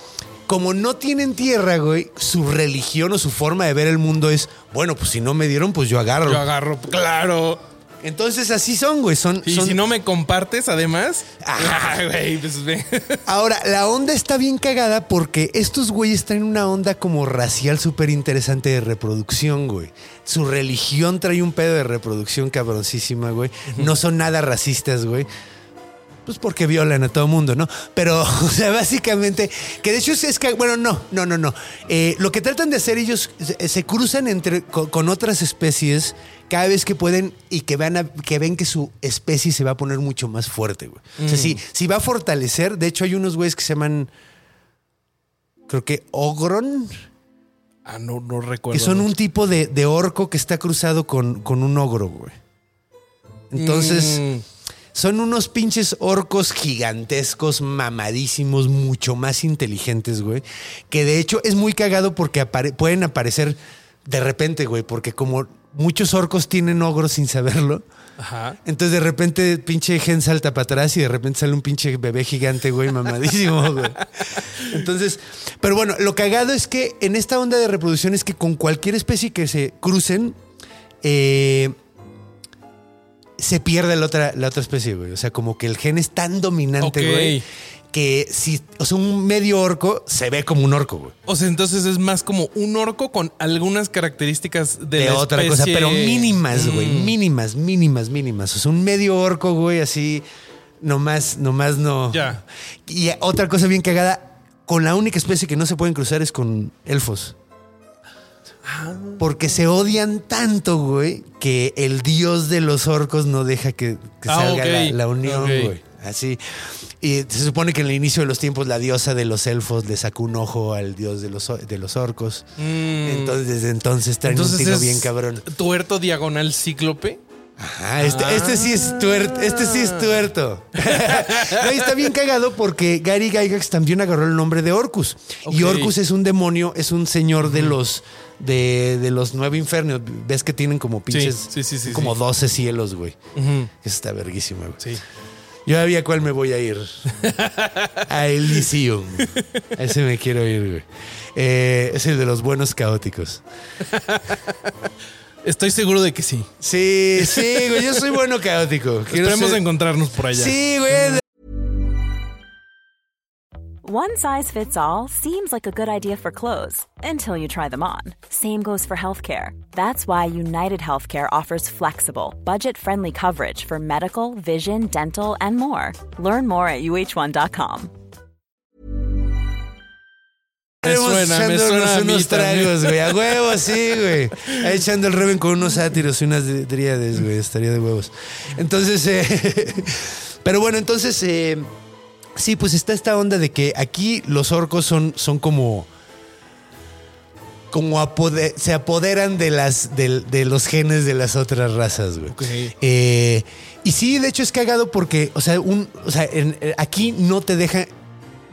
como no tienen tierra, güey, su religión o su forma de ver el mundo es, bueno, pues si no me dieron, pues yo agarro. Yo agarro, claro. Entonces así son, güey. Son, Y son- si no me compartes, además. Ajá. ah, güey, pues ve. Ahora, la onda está bien cagada porque estos güeyes traen una onda como racial súper interesante de reproducción, güey. Su religión trae un pedo de reproducción cabroncísima, güey. No son nada racistas, güey. Pues porque violan a todo mundo, ¿no? Pero, o sea, básicamente, que de hecho es, que, bueno, no, no, no, no. Eh, lo que tratan de hacer ellos, se, se cruzan entre, con, con otras especies cada vez que pueden y que, vean a- que ven que su especie se va a poner mucho más fuerte, güey. O sea, si, si va a fortalecer, de hecho hay unos güeyes que se llaman, creo que Ogron, Ah, no, no recuerdo. que son un tipo de, de orco que está cruzado con, con un ogro, güey. Entonces... Mm, Son unos pinches orcos gigantescos, mamadísimos, mucho más inteligentes, güey. Que de hecho es muy cagado porque apare- pueden aparecer de repente, güey. Porque como muchos orcos tienen ogros sin saberlo. Ajá. Entonces de repente pinche gen salta para atrás y de repente sale un pinche bebé gigante, güey, mamadísimo, güey. Entonces, pero bueno, lo cagado es que en esta onda de reproducción es que con cualquier especie que se crucen, eh, se pierde la otra, la otra especie, güey. O sea, como que el gen es tan dominante, güey, que si, o sea, un medio orco se ve como un orco, güey. O sea, entonces es más como un orco con algunas características de, de la otra cosa, pero mínimas, güey, Mm. mínimas, mínimas, mínimas. O sea, un medio orco, güey, así, nomás, nomás no. Ya. Y otra cosa bien cagada, con la única especie que no se pueden cruzar es con elfos. Porque se odian tanto, güey, que el dios de los orcos no deja que, que Ah, salga la, la unión, güey. Así. Y se supone que en el inicio de los tiempos la diosa de los elfos le sacó un ojo al dios de los, de los orcos. Mm. Entonces, desde entonces traen Entonces un tiro bien cabrón. Tuerto diagonal cíclope. Ajá, este, este sí es tuerto. Este sí es tuerto. No, está bien cagado porque Gary Gygax también agarró el nombre de Orcus. Y. Orcus es un demonio, es un señor de los de, de los nueve infiernos. Ves que tienen como pinches. sí, sí, sí, como sí. 12 cielos, güey. Eso está verguísima, güey. Sí. Yo sabía a cuál me voy a ir. a Elysium. A ese me quiero ir, güey. Eh, es el de los buenos caóticos. Estoy seguro de que sí. Sí, sí, güey. Yo soy bueno caótico. Quiero Esperemos ser- encontrarnos por allá. Sí, güey. One size fits all seems like a good idea for clothes until you try them on. Same goes for healthcare. That's why United Healthcare offers flexible, budget friendly coverage for medical, vision, dental, and more. Learn more at uh1.com. Me suena, me suena a mí unos tragos, güey. A huevos, sí, güey. Ahí echando el Reven con unos sátiros y unas dríades, güey. Estaría de huevos. Entonces, eh, pero bueno, entonces, eh, sí, pues está esta onda de que aquí los orcos son, son como. Como se apoderan de las del- de, los genes de las otras razas, güey. Eh, y sí, de hecho es cagado porque, o sea, un, o sea, en- eh, aquí no te deja.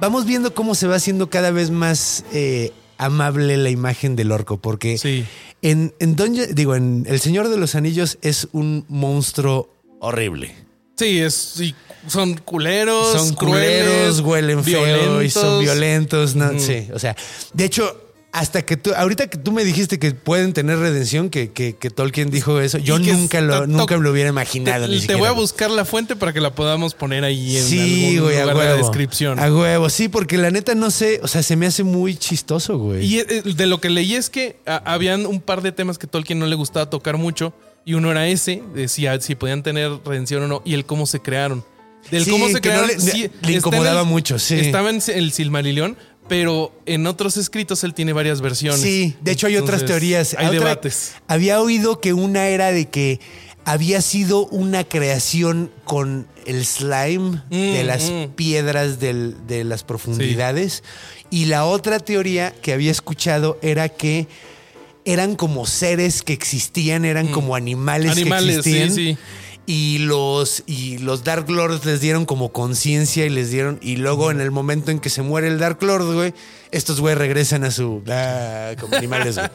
Vamos viendo cómo se va haciendo cada vez más eh, amable la imagen del orco, porque Sí. en, en Dungeon- digo, en El Señor de los Anillos es un monstruo horrible. Sí, es, son culeros. Son crueles, culeros, huelen feo y son violentos. No, Ujú. Sí, o sea, de hecho, hasta que tú, ahorita que tú me dijiste que pueden tener redención, que, que, que Tolkien dijo eso, yo nunca lo, nunca lo hubiera Te, imaginado. ni te siquiera, voy a buscar la fuente para que la podamos poner ahí en Sí, algún güey, a de la huevo. descripción. A huevo, sí, porque la neta no sé, o sea, se me hace muy chistoso, güey. Y eh, de lo que leí es que ah, habían un par de temas que Tolkien no le gustaba tocar mucho. Y uno era ese, de si, si podían tener redención o no, y el cómo se crearon. Del Sí, cómo se no crearon. le- sí, incomodaba el- mucho, sí. Estaba en el Silmarillion, pero en otros escritos él tiene varias versiones. Sí, de hecho hay otras teorías. Hay Otra- debates. Había oído que una era de que había sido una creación con el slime de Mm, las mm. piedras del- de las profundidades. Y la otra teoría que había escuchado era que eran como seres que existían, eran como animales, Mm. Animales, que existían. sí, sí. Y los, y los Dark Lords les dieron como conciencia y les dieron. Y luego, en el momento en que se muere el Dark Lord, güey, estos güey regresan a su. ah, como animales, güey.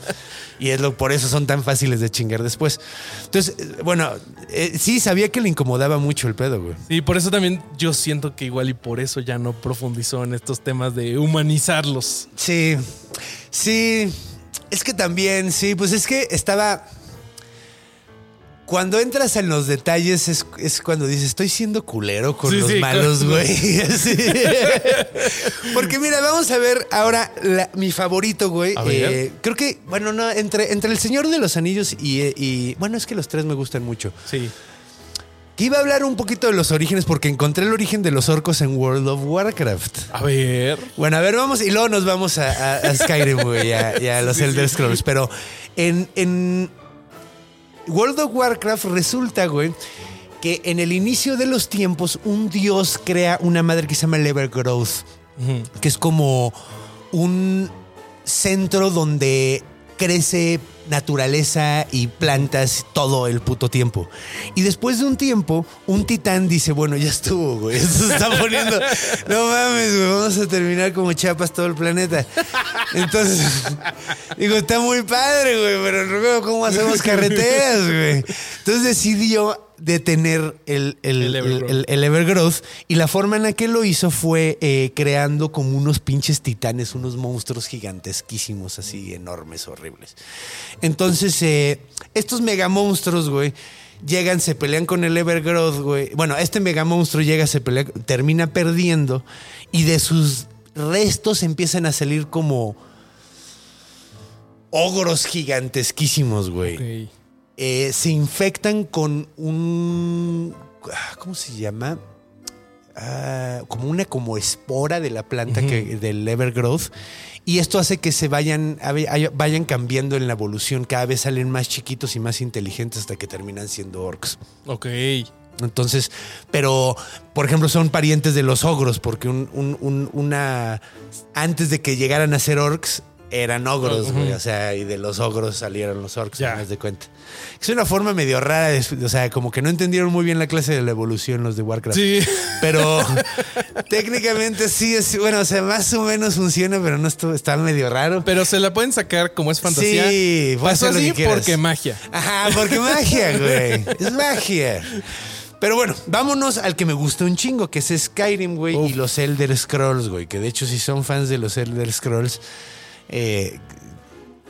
Y es lo, por eso son tan fáciles de chingar después. Entonces, eh, bueno, eh, sí sabía que le incomodaba mucho el pedo, güey. Sí, por eso también yo siento que igual y por eso ya no profundizó en estos temas de humanizarlos. Sí, sí. Es que también, sí, pues es que estaba. Cuando entras en los detalles es, es cuando dices, estoy siendo culero con Sí, los sí, malos, claro. güey. Sí. Porque mira, vamos a ver ahora la- mi favorito, güey. Eh, creo que, bueno, no, entre, entre El Señor de los Anillos y, eh, y- Bueno, es que los tres me gustan mucho. Sí. Que iba a hablar un poquito de los orígenes porque encontré el origen de los orcos en World of Warcraft. A ver. Bueno, a ver, vamos y luego nos vamos a, a- a Skyrim, güey, y a, y a los Elder Scrolls. Pero en, en World of Warcraft resulta, güey, que en el inicio de los tiempos un dios crea una madre que se llama el Evergrowth, que es como un centro donde crece naturaleza y plantas todo el puto tiempo. Y después de un tiempo, un titán dice, bueno, ya estuvo, güey. Se está poniendo... No mames, güey, vamos a terminar como chapas todo el planeta. Entonces, digo, está muy padre, güey, pero veo cómo hacemos carreteras, güey. Entonces decidió detener el, el, El Evergrowth. el- Evergrowth y la forma en la que lo hizo fue eh, creando como unos pinches titanes, unos monstruos gigantesquísimos, así enormes, horribles. Entonces, eh, estos mega monstruos, güey, llegan, se pelean con el Evergrowth, güey. Bueno, este mega monstruo llega, se pelea, termina perdiendo y de sus restos empiezan a salir como ogros gigantesquísimos, güey. Eh, se infectan con un. ah, ¿Cómo se llama? Ah, como una como espora de la planta que, del Evergrowth. Y esto hace que se vayan, vayan cambiando en la evolución. Cada vez salen más chiquitos y más inteligentes hasta que terminan siendo orcs. Ok. Entonces, pero, por ejemplo, son parientes de los ogros, porque un- un- un- una. Antes de que llegaran a ser orcs, eran ogros, güey. O sea, y de los ogros salieron los orcs, Ya. ¿me das de cuenta? Es una forma medio rara, de, o sea, como que no entendieron muy bien la clase de la evolución los de Warcraft. Sí. Pero técnicamente sí es, bueno, o sea, más o menos funciona, pero no estuvo- está medio raro. Pero se la pueden sacar como es fantasía. Sí, Pasó así porque magia. Ajá, porque magia, güey. Es magia. Pero bueno, vámonos al que me gusta un chingo, que es Skyrim, güey, y los Elder Scrolls, güey. Que de hecho, si son fans de los Elder Scrolls, eh,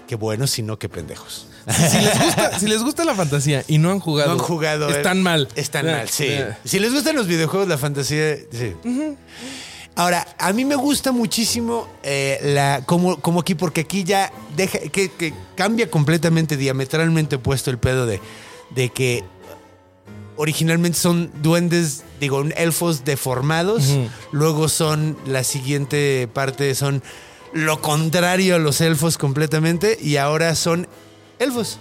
qué bueno, si no, qué pendejos. Si les gusta, si les gusta la fantasía y no han jugado, No han jugado. eh. están mal. Están Eh, mal, sí. eh. Si les gustan los videojuegos, la fantasía, sí. Ahora, a mí me gusta muchísimo eh, la como, como aquí, porque aquí ya deja que, que cambia completamente, diametralmente opuesto el pedo de, de que originalmente son duendes, digo, elfos deformados, luego son la siguiente parte son lo contrario a los elfos completamente y ahora son elfos.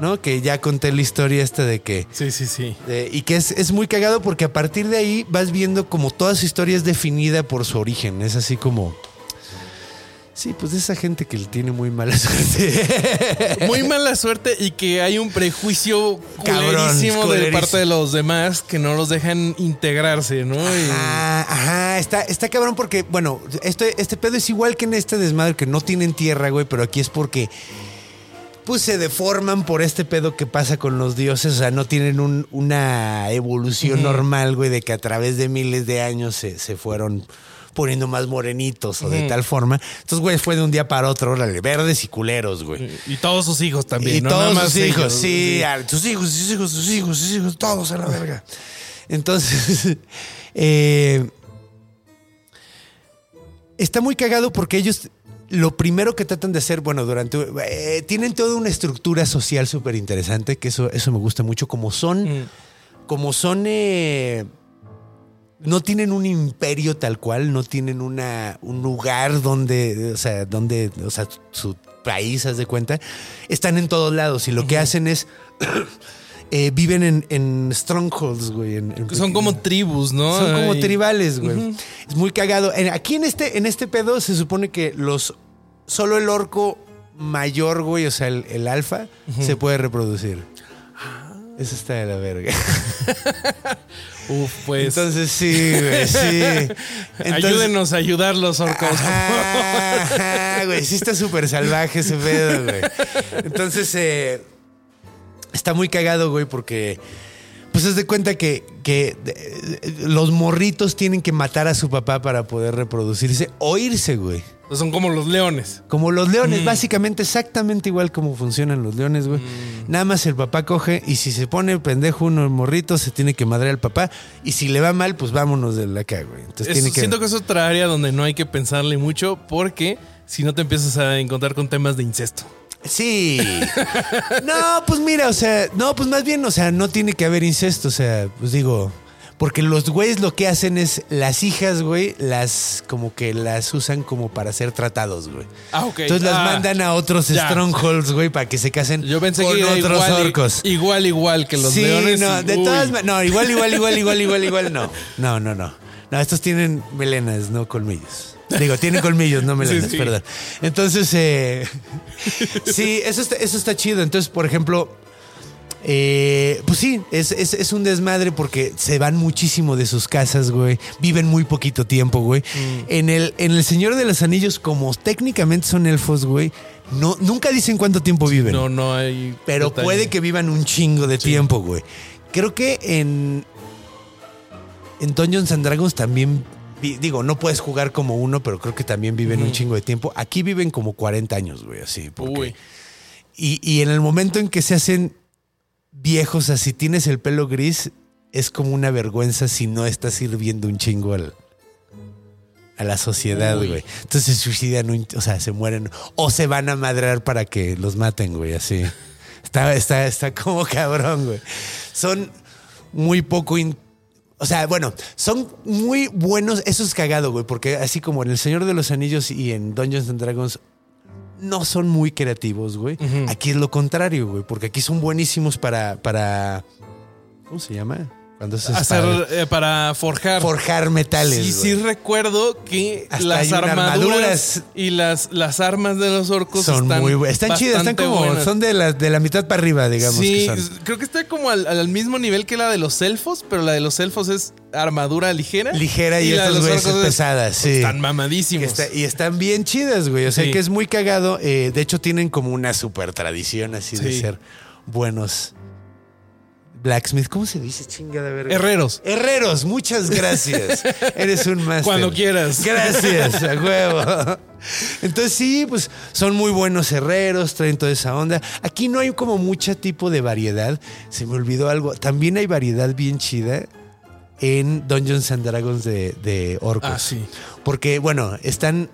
¿no? Que ya conté la historia esta de que... Sí, sí, sí. de- y que es, es muy cagado porque a partir de ahí vas viendo como toda su historia es definida por su origen. Es así como... Sí, pues de esa gente que tiene muy mala suerte. Muy mala suerte y que hay un prejuicio Cabrón, culerísimo de parte de los demás que no los dejan integrarse, ¿no? Ajá, ajá, está, está cabrón porque, bueno, este, este pedo es igual que en este desmadre que no tienen tierra, güey, pero aquí es porque pues se deforman por este pedo que pasa con los dioses, o sea, no tienen un- una evolución normal, güey, de que a través de miles de años se, se fueron poniendo más morenitos o de tal forma. Entonces, güey, fue de un día para otro, órale, verdes y culeros, güey. y todos sus hijos también. Y no todos nada más sus hijos, ellos. sí, a- tus hijos, sus hijos, sus hijos, sus hijos, todos a la verga. Entonces, eh, está muy cagado porque ellos lo primero que tratan de hacer, bueno, durante eh, tienen toda una estructura social súper interesante, que eso, eso me gusta mucho, como son, Mm. como son, eh, no tienen un imperio tal cual, no tienen una, un lugar donde, o sea, donde, o sea, su país, haz de cuenta, están en todos lados y lo que hacen es eh, viven en, en strongholds, güey. en- en- Son como tribus, ¿no? son como Ay. tribales, güey. Es muy cagado. Aquí en este, en este pedo se supone que los. Solo el orco mayor, güey, o sea, el, el alfa, se puede reproducir. Eso está de la verga. Uf, pues. Entonces sí, güey, sí. Entonces- ayúdenos a ayudar los orcos. Ajá, güey. Sí está súper salvaje ese pedo, güey. Entonces, eh, está muy cagado, güey, porque... Pues haz de cuenta que, que eh, los morritos tienen que matar a su papá para poder reproducirse o irse, güey. Son como los leones. Como los leones, básicamente exactamente igual como funcionan los leones, güey. Nada más el papá coge y si se pone pendejo uno el morrito, se tiene que madrear al papá. Y si le va mal, pues vámonos de la acá, güey. Entonces Eso- tiene que... Siento que es otra área donde no hay que pensarle mucho porque si no te empiezas a encontrar con temas de incesto. Sí. No, pues mira, o sea, no, pues más bien, o sea, no tiene que haber incesto, o sea, pues digo, porque los güeyes lo que hacen es las hijas, güey, las como que las usan como para ser tratados, güey. Ah, ok. Entonces las Ah, mandan a otros ya. strongholds, güey, para que se casen Yo pensé con que otros igual, orcos. igual, igual que los sí, leones. no, y- de todas no, igual, igual, igual, igual, igual, igual, no. No, no, no. No, estos tienen melenas, no colmillos. Digo, tienen colmillos, no melenas, Sí, sí. perdón. Entonces, eh, sí, eso está, eso está chido. Entonces, por ejemplo, eh, pues sí, es, es- es un desmadre porque se van muchísimo de sus casas, güey. Viven muy poquito tiempo, güey. Mm. En, el, en El Señor de los Anillos, como técnicamente son elfos, güey, no, nunca dicen cuánto tiempo viven. No, no hay. Pero detalle. puede que vivan un chingo de tiempo, güey. Creo que en. En Dungeons and Dragons también. Digo, no puedes jugar como uno, pero creo que también viven un chingo de tiempo. Aquí viven como 40 años, güey, así. porque- Uy. Y, y en el momento en que se hacen viejos, así tienes el pelo gris, es como una vergüenza si no estás sirviendo un chingo al, a la sociedad, güey. Entonces se suicidan, un- o sea, se mueren o se van a madrear para que los maten, güey, así. Está, está, está como cabrón, güey. Son muy poco... in- o sea, bueno, son muy buenos. Eso es cagado, güey, porque así como en El Señor de los Anillos y en Dungeons and Dragons no son muy creativos, güey. Aquí es lo contrario, güey, porque aquí son buenísimos para, para, ¿cómo se llama? Hacer eh, para forjar. forjar metales. Sí, sí recuerdo que Hasta las armaduras armaduras. y las, las armas de los orcos son están muy bu- están chidas, están como buenas. son de la, de la mitad para arriba, digamos sí, que son. creo que está como al, al mismo nivel que la de los elfos, pero la de los elfos es armadura ligera. Ligera y, estos los güeyes es orcos es- pesada, sí. Están mamadísimos. está- y están bien chidas, güey. O sea, Sí. que es muy cagado. Eh, de hecho, tienen como una super tradición así de ser buenos blacksmith. ¿Cómo se dice, chingada verga? Herreros. Herreros, muchas gracias. Eres un máster. Cuando quieras. Gracias, a huevo. Entonces sí, pues son muy buenos herreros, traen toda esa onda. Aquí no hay como mucho tipo de variedad. Se me olvidó algo. También hay variedad bien chida en Dungeons and Dragons de, de orcos. Ah, sí. Porque, bueno, están...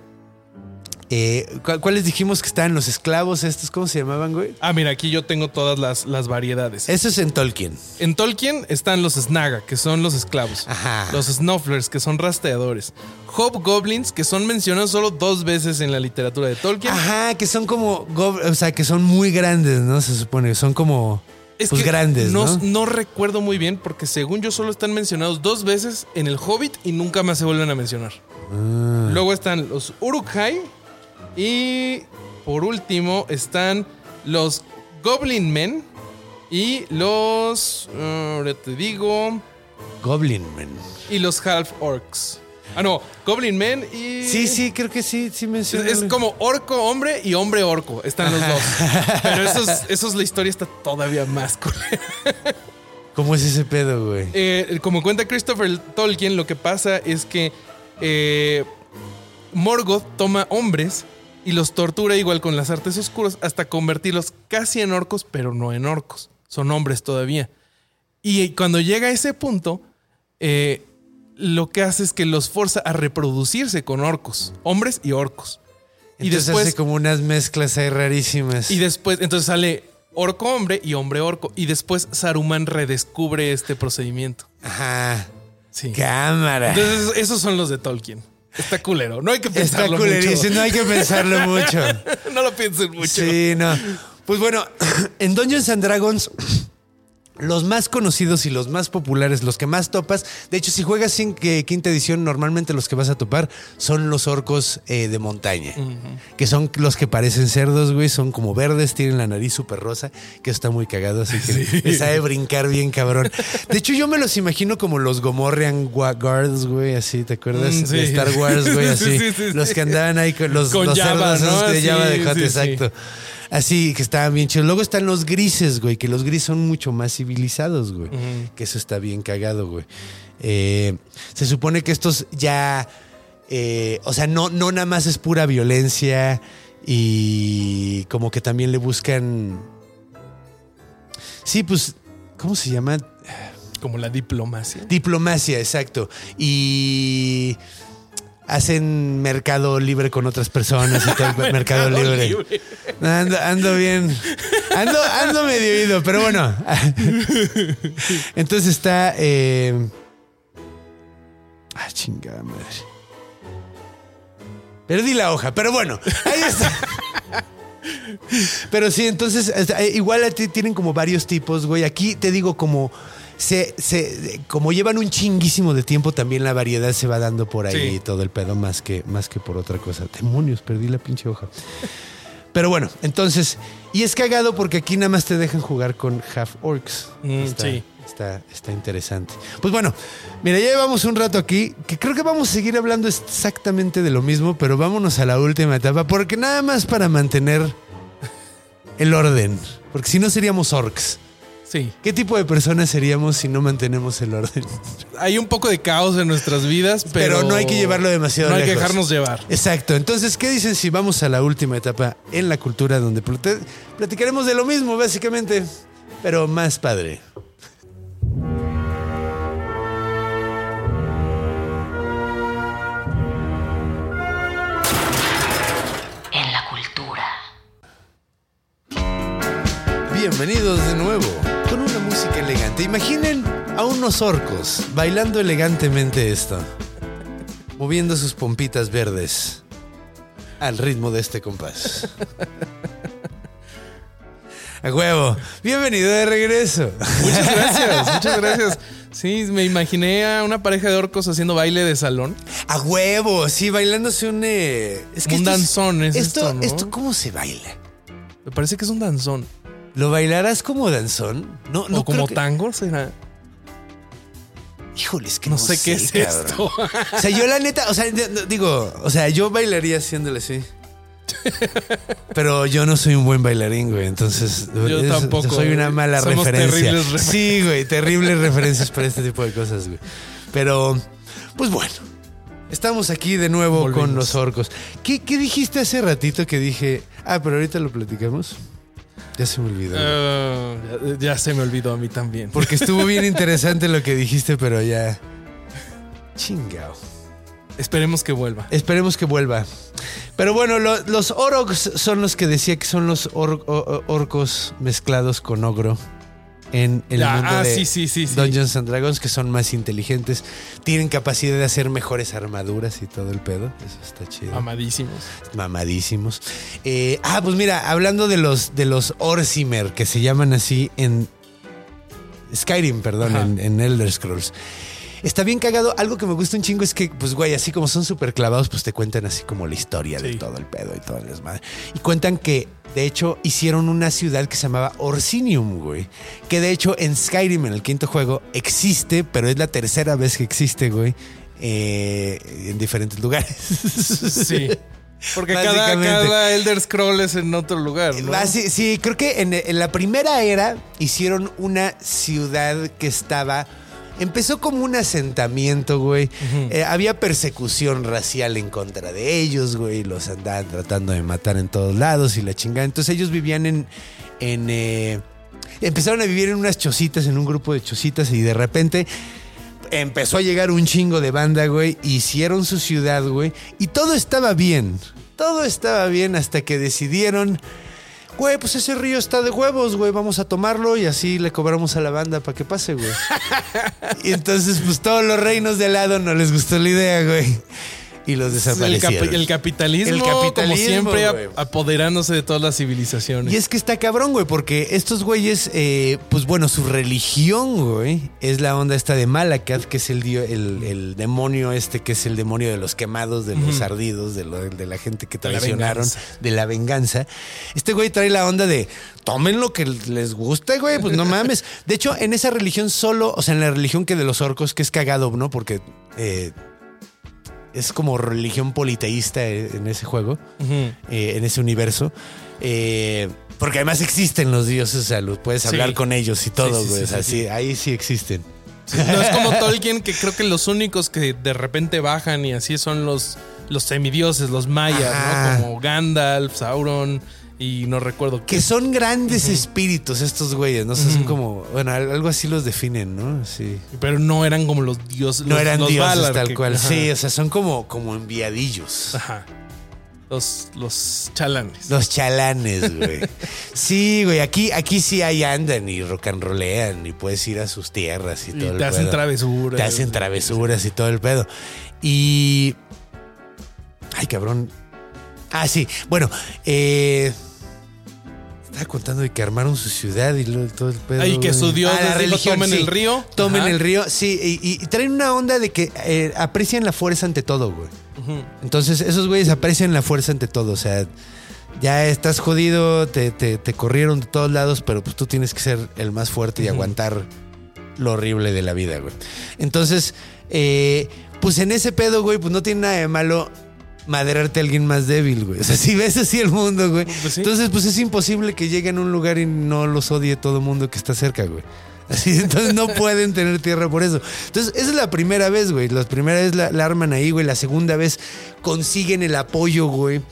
eh, ¿cu- ¿Cuáles dijimos que están los esclavos estos? ¿Cómo se llamaban, güey? Ah, mira, aquí yo tengo todas las, las variedades. Eso es en Tolkien. En Tolkien están los Snaga, que son los esclavos. Ajá. Los Snufflers, que son rastreadores. Hobgoblins, que son mencionados solo dos veces en la literatura de Tolkien. Ajá, que son como, o sea, que son muy grandes, ¿no? Se supone, son como, Es pues que grandes, ¿no? no, no recuerdo muy bien porque según yo solo están mencionados dos veces en el Hobbit y nunca más se vuelven a mencionar. Ah. Luego están los Uruk-hai y por último están los Goblin Men y los... uh, ahora te digo... Goblin Man. Y los Half Orcs. Ah, no, Goblin Men y... Sí, sí, creo que sí, sí Es, menciona. es como orco hombre y hombre orco. Están los dos. Pero esos, esos la historia está todavía más culera. ¿Cómo es ese pedo, güey? Eh, como cuenta Christopher Tolkien, lo que pasa es que eh, Morgoth toma hombres y los tortura igual con las artes oscuras hasta convertirlos casi en orcos, pero no en orcos. Son hombres todavía. Y cuando llega a ese punto, eh, lo que hace es que los forza a reproducirse con orcos, hombres y orcos. Y Entonces después, hace como unas mezclas ahí rarísimas. y después, entonces sale orco hombre y hombre orco. Y después Saruman redescubre este procedimiento. Ajá. Sí. Cámara. Entonces, esos son los de Tolkien. Está culero. No hay que Está pensarlo culerísimo, mucho. no hay que pensarlo mucho. no lo piensen mucho. Sí, no. Pues bueno, en Dungeons and Dragons Los más conocidos y los más populares, los que más topas. De hecho, si juegas sin que quinta edición, normalmente los que vas a topar son los orcos eh, de montaña. Que son los que parecen cerdos, güey. Son como verdes, tienen la nariz súper rosa. Que está muy cagado, así que les sabe brincar bien cabrón. De hecho, yo me los imagino como los Gomorrean Gua- Guards, güey. Así, ¿te acuerdas? Mm, sí. De Star Wars, güey. Así. Sí, sí, sí, los que andaban ahí con los, Con los Java, cerdos de Java sí. exacto. Así que estaban bien chidos. Luego están los grises, güey, que los grises son mucho más civilizados, güey. Que eso está bien cagado, güey. Eh, se supone que estos ya. eh, o sea, no, no nada más es pura violencia y como que también le buscan. Sí, pues. ¿Cómo se llama? Como la diplomacia. Diplomacia, exacto. Y hacen mercado libre con otras personas y todo el mercado, Mercado libre. libre. Ando, ando bien. Ando, ando medio ido, pero bueno. Entonces está. Eh... Ah, chingada madre. Perdí la hoja, pero bueno, ahí está. Pero sí, entonces, eh, igual a ti tienen como varios tipos, güey. Aquí te digo, como se, se- como llevan un chinguísimo de tiempo, también la variedad se va dando por ahí Sí. y todo el pedo, más que, más que por otra cosa. Demonios, perdí la pinche hoja. Pero bueno, entonces, y es cagado porque aquí nada más te dejan jugar con half orcs. Mm, está, sí. está, está interesante. Pues bueno, mira, ya llevamos un rato aquí, que creo que vamos a seguir hablando exactamente de lo mismo, pero vámonos a la última etapa, porque nada más para mantener el orden, porque si no seríamos orcs. Sí. ¿Qué tipo de personas seríamos si no mantenemos el orden? Hay un poco de caos en nuestras vidas, pero. Pero no hay que llevarlo demasiado No hay que lejos. dejarnos llevar. Exacto. Entonces, ¿qué dicen si vamos a la última etapa en la cultura donde plati- platicaremos de lo mismo, básicamente, pero más padre? En la cultura. Bienvenidos de nuevo Imaginen a unos orcos bailando elegantemente esto, moviendo sus pompitas verdes al ritmo de este compás. A huevo. Bienvenido de regreso. Muchas gracias, muchas gracias. Sí, me imaginé a una pareja de orcos haciendo baile de salón. A huevo, sí, bailándose un. eh, es Un esto danzón es esto, esto, ¿no? esto, ¿cómo se baila? Me parece que es un danzón. ¿Lo bailarás como danzón? No, no o como que- tango, será. Híjole, es que No, no, sé qué es cabrón. esto. O sea, yo la neta, o sea, digo, o sea, yo bailaría haciéndole así. Pero yo no soy un buen bailarín, güey. Entonces, Yo es- tampoco, soy una mala Somos referencia. Sí, güey, terribles referencias para este tipo de cosas, güey. Pero, pues bueno, estamos aquí de nuevo con los orcos. ¿Qué, qué dijiste hace ratito que dije? Ah, pero ahorita lo platicamos. Ya se me olvidó. Ah, ya, ya se me olvidó a mí también. Porque estuvo bien interesante lo que dijiste, pero ya. Chingao. Esperemos que vuelva. Esperemos que vuelva. Pero bueno, lo- los orogs son los que decía que son los or- orcos mezclados con ogro en el Ah, mundo ah, de sí, sí, sí. Dungeons and Dragons, que son más inteligentes, tienen capacidad de hacer mejores armaduras y todo el pedo. Eso está chido. Amadísimos. Mamadísimos. Eh, ah, pues mira, hablando de los, de los Orsimer, que se llaman así en Skyrim, perdón, en, en Elder Scrolls. Está bien cagado. Algo que me gusta un chingo es que, pues, güey, así como son súper clavados, pues te cuentan así como la historia de todo el pedo y todo el desmadre. Y cuentan que, de hecho, hicieron una ciudad que se llamaba Orsinium, güey. Que de hecho en Skyrim, en el quinto juego, existe, pero es la tercera vez que existe, güey. eh, en diferentes lugares. Sí. Porque cada, Elder Scroll es en otro lugar, ¿no? Ah, sí, sí, creo que en, en la primera era hicieron una ciudad que estaba. Empezó como un asentamiento, güey. Eh, había persecución racial en contra de ellos, güey. Los andaban tratando de matar en todos lados y la chingada. Entonces ellos vivían en. en eh, empezaron a vivir en unas chocitas, en un grupo de chocitas, y de repente empezó a llegar un chingo de banda, güey. Hicieron su ciudad, güey. Y todo estaba bien. Todo estaba bien hasta que decidieron. Güey, pues ese río está de huevos, güey. Vamos a tomarlo y así le cobramos a la banda para que pase, güey. y entonces, pues todos los reinos de lado no les gustó la idea, güey. Y los El, desaparecieron. el capitalismo, El capitalismo, como siempre, apoderándose de todas las civilizaciones. Y es que está cabrón, güey, porque estos güeyes, eh, pues bueno, su religión, güey, es la onda esta de Malakat, que es el, el, el demonio este, que es el demonio de los quemados, de los ardidos, de, lo- de la gente que la traicionaron, de la venganza. Este güey trae la onda de, tomen lo que les guste, güey, pues no mames. De hecho, en esa religión solo, o sea, en la religión que de los orcos, que es cagado, ¿no? Porque... eh, es como religión politeísta en ese juego eh, en ese universo. Eh, porque además existen los dioses, o sea, los puedes Sí. hablar con ellos y todo, güey. sí, sí, sí, sí. ahí sí existen. No es como Tolkien, que creo que los únicos que de repente bajan y así son los, los semidioses, los mayas. ¿no? Como Gandalf, Sauron y no recuerdo Que qué. son grandes espíritus estos güeyes, ¿no? O sea, son como, bueno, al- algo así los definen, ¿no? Sí. Pero no eran como los dioses. No los- eran los dioses Valar, tal que- cual. ajá. Sí, o sea, son como, como enviadillos. Ajá. Los, los chalanes. Los chalanes, güey. Sí, güey, aquí, aquí sí ahí andan y rock and rollean y puedes ir a sus tierras y, Y todo el te hacen pedo. travesuras. Te hacen travesuras y todo el pedo. Y. Ay, cabrón. Ah, sí. Bueno, eh. Estaba contando de que armaron su ciudad y luego todo el pedo. Ay, que su dios Ah, religión, "Tomen sí. el río". Tomen Ajá. el río, sí. Y, y traen una onda de que eh, aprecian la fuerza ante todo, güey. Entonces, esos güeyes aprecian la fuerza ante todo. O sea, ya estás jodido, te, te- te corrieron de todos lados, pero pues tú tienes que ser el más fuerte y aguantar lo horrible de la vida, güey. Entonces, eh, pues en ese pedo, güey, pues no tiene nada de malo maderarte a alguien más débil, güey. O sea, si ves así el mundo, güey. Pues sí. Entonces, pues es imposible que lleguen a un lugar y no los odie todo el mundo que está cerca, güey. Así, entonces no pueden tener tierra por eso. Entonces, esa es la primera vez, güey. La primera vez la, la arman ahí, güey. La segunda vez consiguen el apoyo, güey,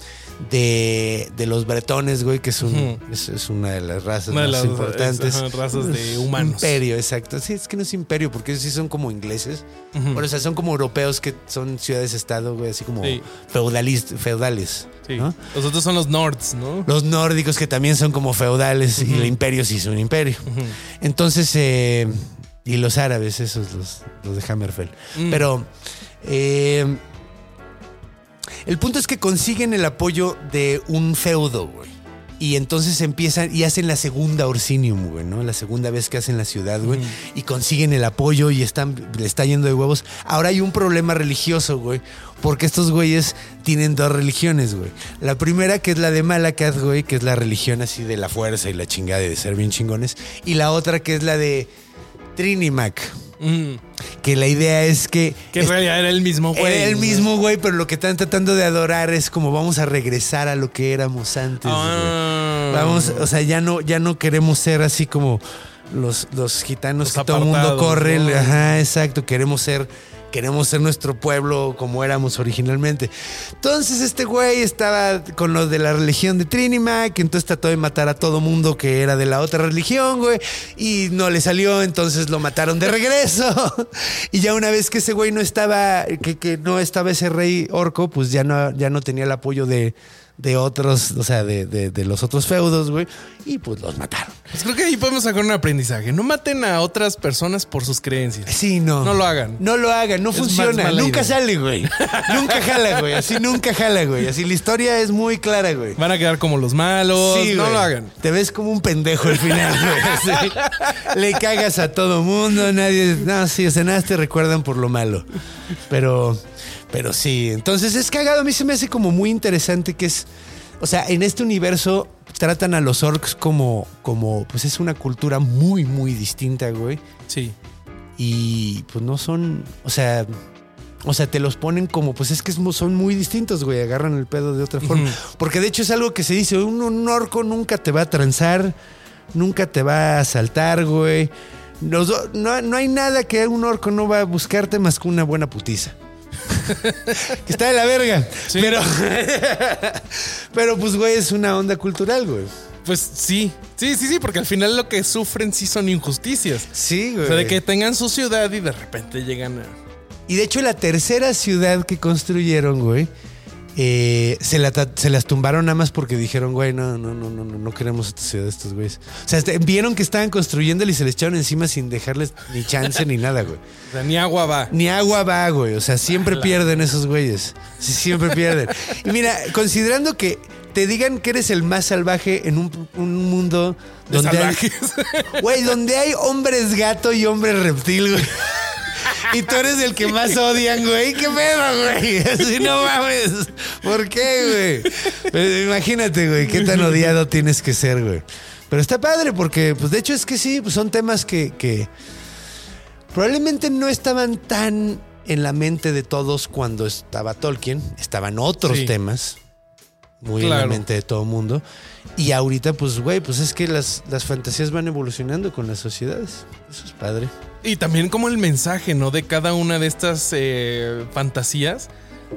de, de los bretones, güey, que es, un, es, es una de las razas Una de más las, importantes. ajá, razas de humanos. Imperio, exacto. Sí, es que no es imperio, porque ellos sí son como ingleses. Bueno, o sea, son como europeos que son ciudades-estado, güey, así como Sí. feudales. Sí. ¿no? Los otros son los Nords, ¿no? Los nórdicos que también son como feudales y el imperio sí es un imperio. Entonces, eh, y los árabes, esos, los, los de Hammerfell. Mm. Pero eh, el punto es que consiguen el apoyo de un feudo, güey. Y entonces empiezan y hacen la segunda Orsinium, güey, ¿no? La segunda vez que hacen la ciudad, güey. Y consiguen el apoyo y están, le está yendo de huevos. Ahora hay un problema religioso, güey. Porque estos güeyes tienen dos religiones, güey. La primera que es la de Malakat, güey, que es la religión así de la fuerza y la chingada y de ser bien chingones. Y la otra que es la de Trinimac. Mm. Que la idea es que... Que en realidad era el mismo güey. era el mismo güey, pero lo que están tratando de adorar es como vamos a regresar a lo que éramos antes. Ah. Vamos, o sea, ya no, ya no queremos ser así como los, los gitanos Los que todo el mundo corre. ¿no? Ajá, exacto. Queremos ser, queremos ser nuestro pueblo como éramos originalmente. Entonces, este güey estaba con lo de la religión de Trinimac, entonces trató de matar a todo mundo que era de la otra religión, güey, y no le salió, entonces lo mataron de regreso. y ya una vez que ese güey no estaba, que, que no estaba ese rey orco, pues ya no, ya no tenía el apoyo de, de otros, o sea, de, de- de los otros feudos, güey, y pues los mataron. Pues creo que ahí podemos sacar un aprendizaje. No maten a otras personas por sus creencias. Sí, no. No lo hagan. No lo hagan, no Es funciona. Nunca idea. sale, güey. nunca jala, güey. Así nunca jala, güey. Así la historia es muy clara, güey. Van a quedar como los malos. Sí, no güey. lo hagan. Te ves como un pendejo al final, güey. Sí. Le cagas a todo mundo, nadie. No, sí, o sea, nada te recuerdan por lo malo. Pero, pero sí. Entonces es cagado. A mí se me hace como muy interesante que es. O sea, en este universo tratan a los orcs como, como, pues es una cultura muy, muy distinta, güey. Sí. Y pues no son, o sea, o sea, te los ponen como, pues es que son muy distintos, güey, agarran el pedo de otra forma. Porque de hecho es algo que se dice, un, un orco nunca te va a transar, nunca te va a asaltar, güey. Los do- no, no hay nada que un orco no va a buscarte más que una buena putiza. que está de la verga. Sí. Pero, pero pues, güey, es una onda cultural, güey. Pues sí. Sí, sí, sí, porque al final lo que sufren sí son injusticias. Sí, güey. O sea, de que tengan su ciudad y de repente llegan a. Y de hecho la tercera ciudad que construyeron, güey, eh, se, la se las tumbaron nada más porque dijeron, güey, no, no, no, no, no, no queremos esta ciudad de estos güeyes. O sea, este, vieron que estaban construyéndole y se les echaron encima sin dejarles ni chance ni nada, güey. O sea, ni agua va. Ni agua va, güey. O sea, siempre pierden esos güeyes. Sí, siempre pierden. Y mira, considerando que te digan que eres el más salvaje en un, un mundo De donde hay, güey, donde hay hombres gato y hombres reptil, güey. Y tú eres el que más odian, güey. ¿Qué pedo, güey? Así no mames. ¿Por qué, güey? Imagínate, güey, qué tan odiado tienes que ser, güey. Pero está padre porque, pues, de hecho es que sí, pues, son temas que, que probablemente no estaban tan en la mente de todos cuando estaba Tolkien. Estaban otros Sí. temas muy en la Claro. mente de todo el mundo. Y ahorita, pues, güey, pues es que las, las fantasías van evolucionando con las sociedades. Eso es padre. Y también como el mensaje, ¿no? De cada una de estas eh, fantasías.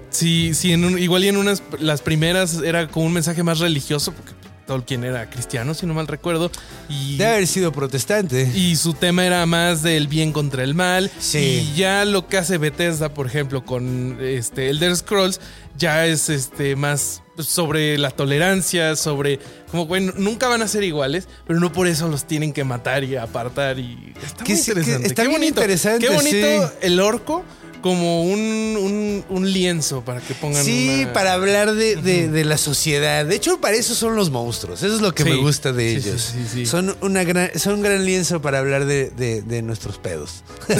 Si, si en un- igual y en unas, las primeras era como un mensaje más religioso, porque Tolkien era cristiano, si no mal recuerdo. Y, Debe haber sido protestante. y su tema era más del bien contra el mal. Sí. Y ya lo que hace Bethesda, por ejemplo, con este Elder Scrolls, ya es este más sobre la tolerancia, sobre como bueno, nunca van a ser iguales, pero no por eso los tienen que matar y apartar y está muy interesante. está Qué bien bonito, interesante, Qué bonito sí. el orco como un, un, un lienzo para que pongan Sí, una- para hablar de, de- de la sociedad. De hecho, para eso son los monstruos. Eso es lo que Sí. me gusta de Sí, ellos. sí. Son, una gran, son un gran lienzo para hablar de, de- nuestros pedos.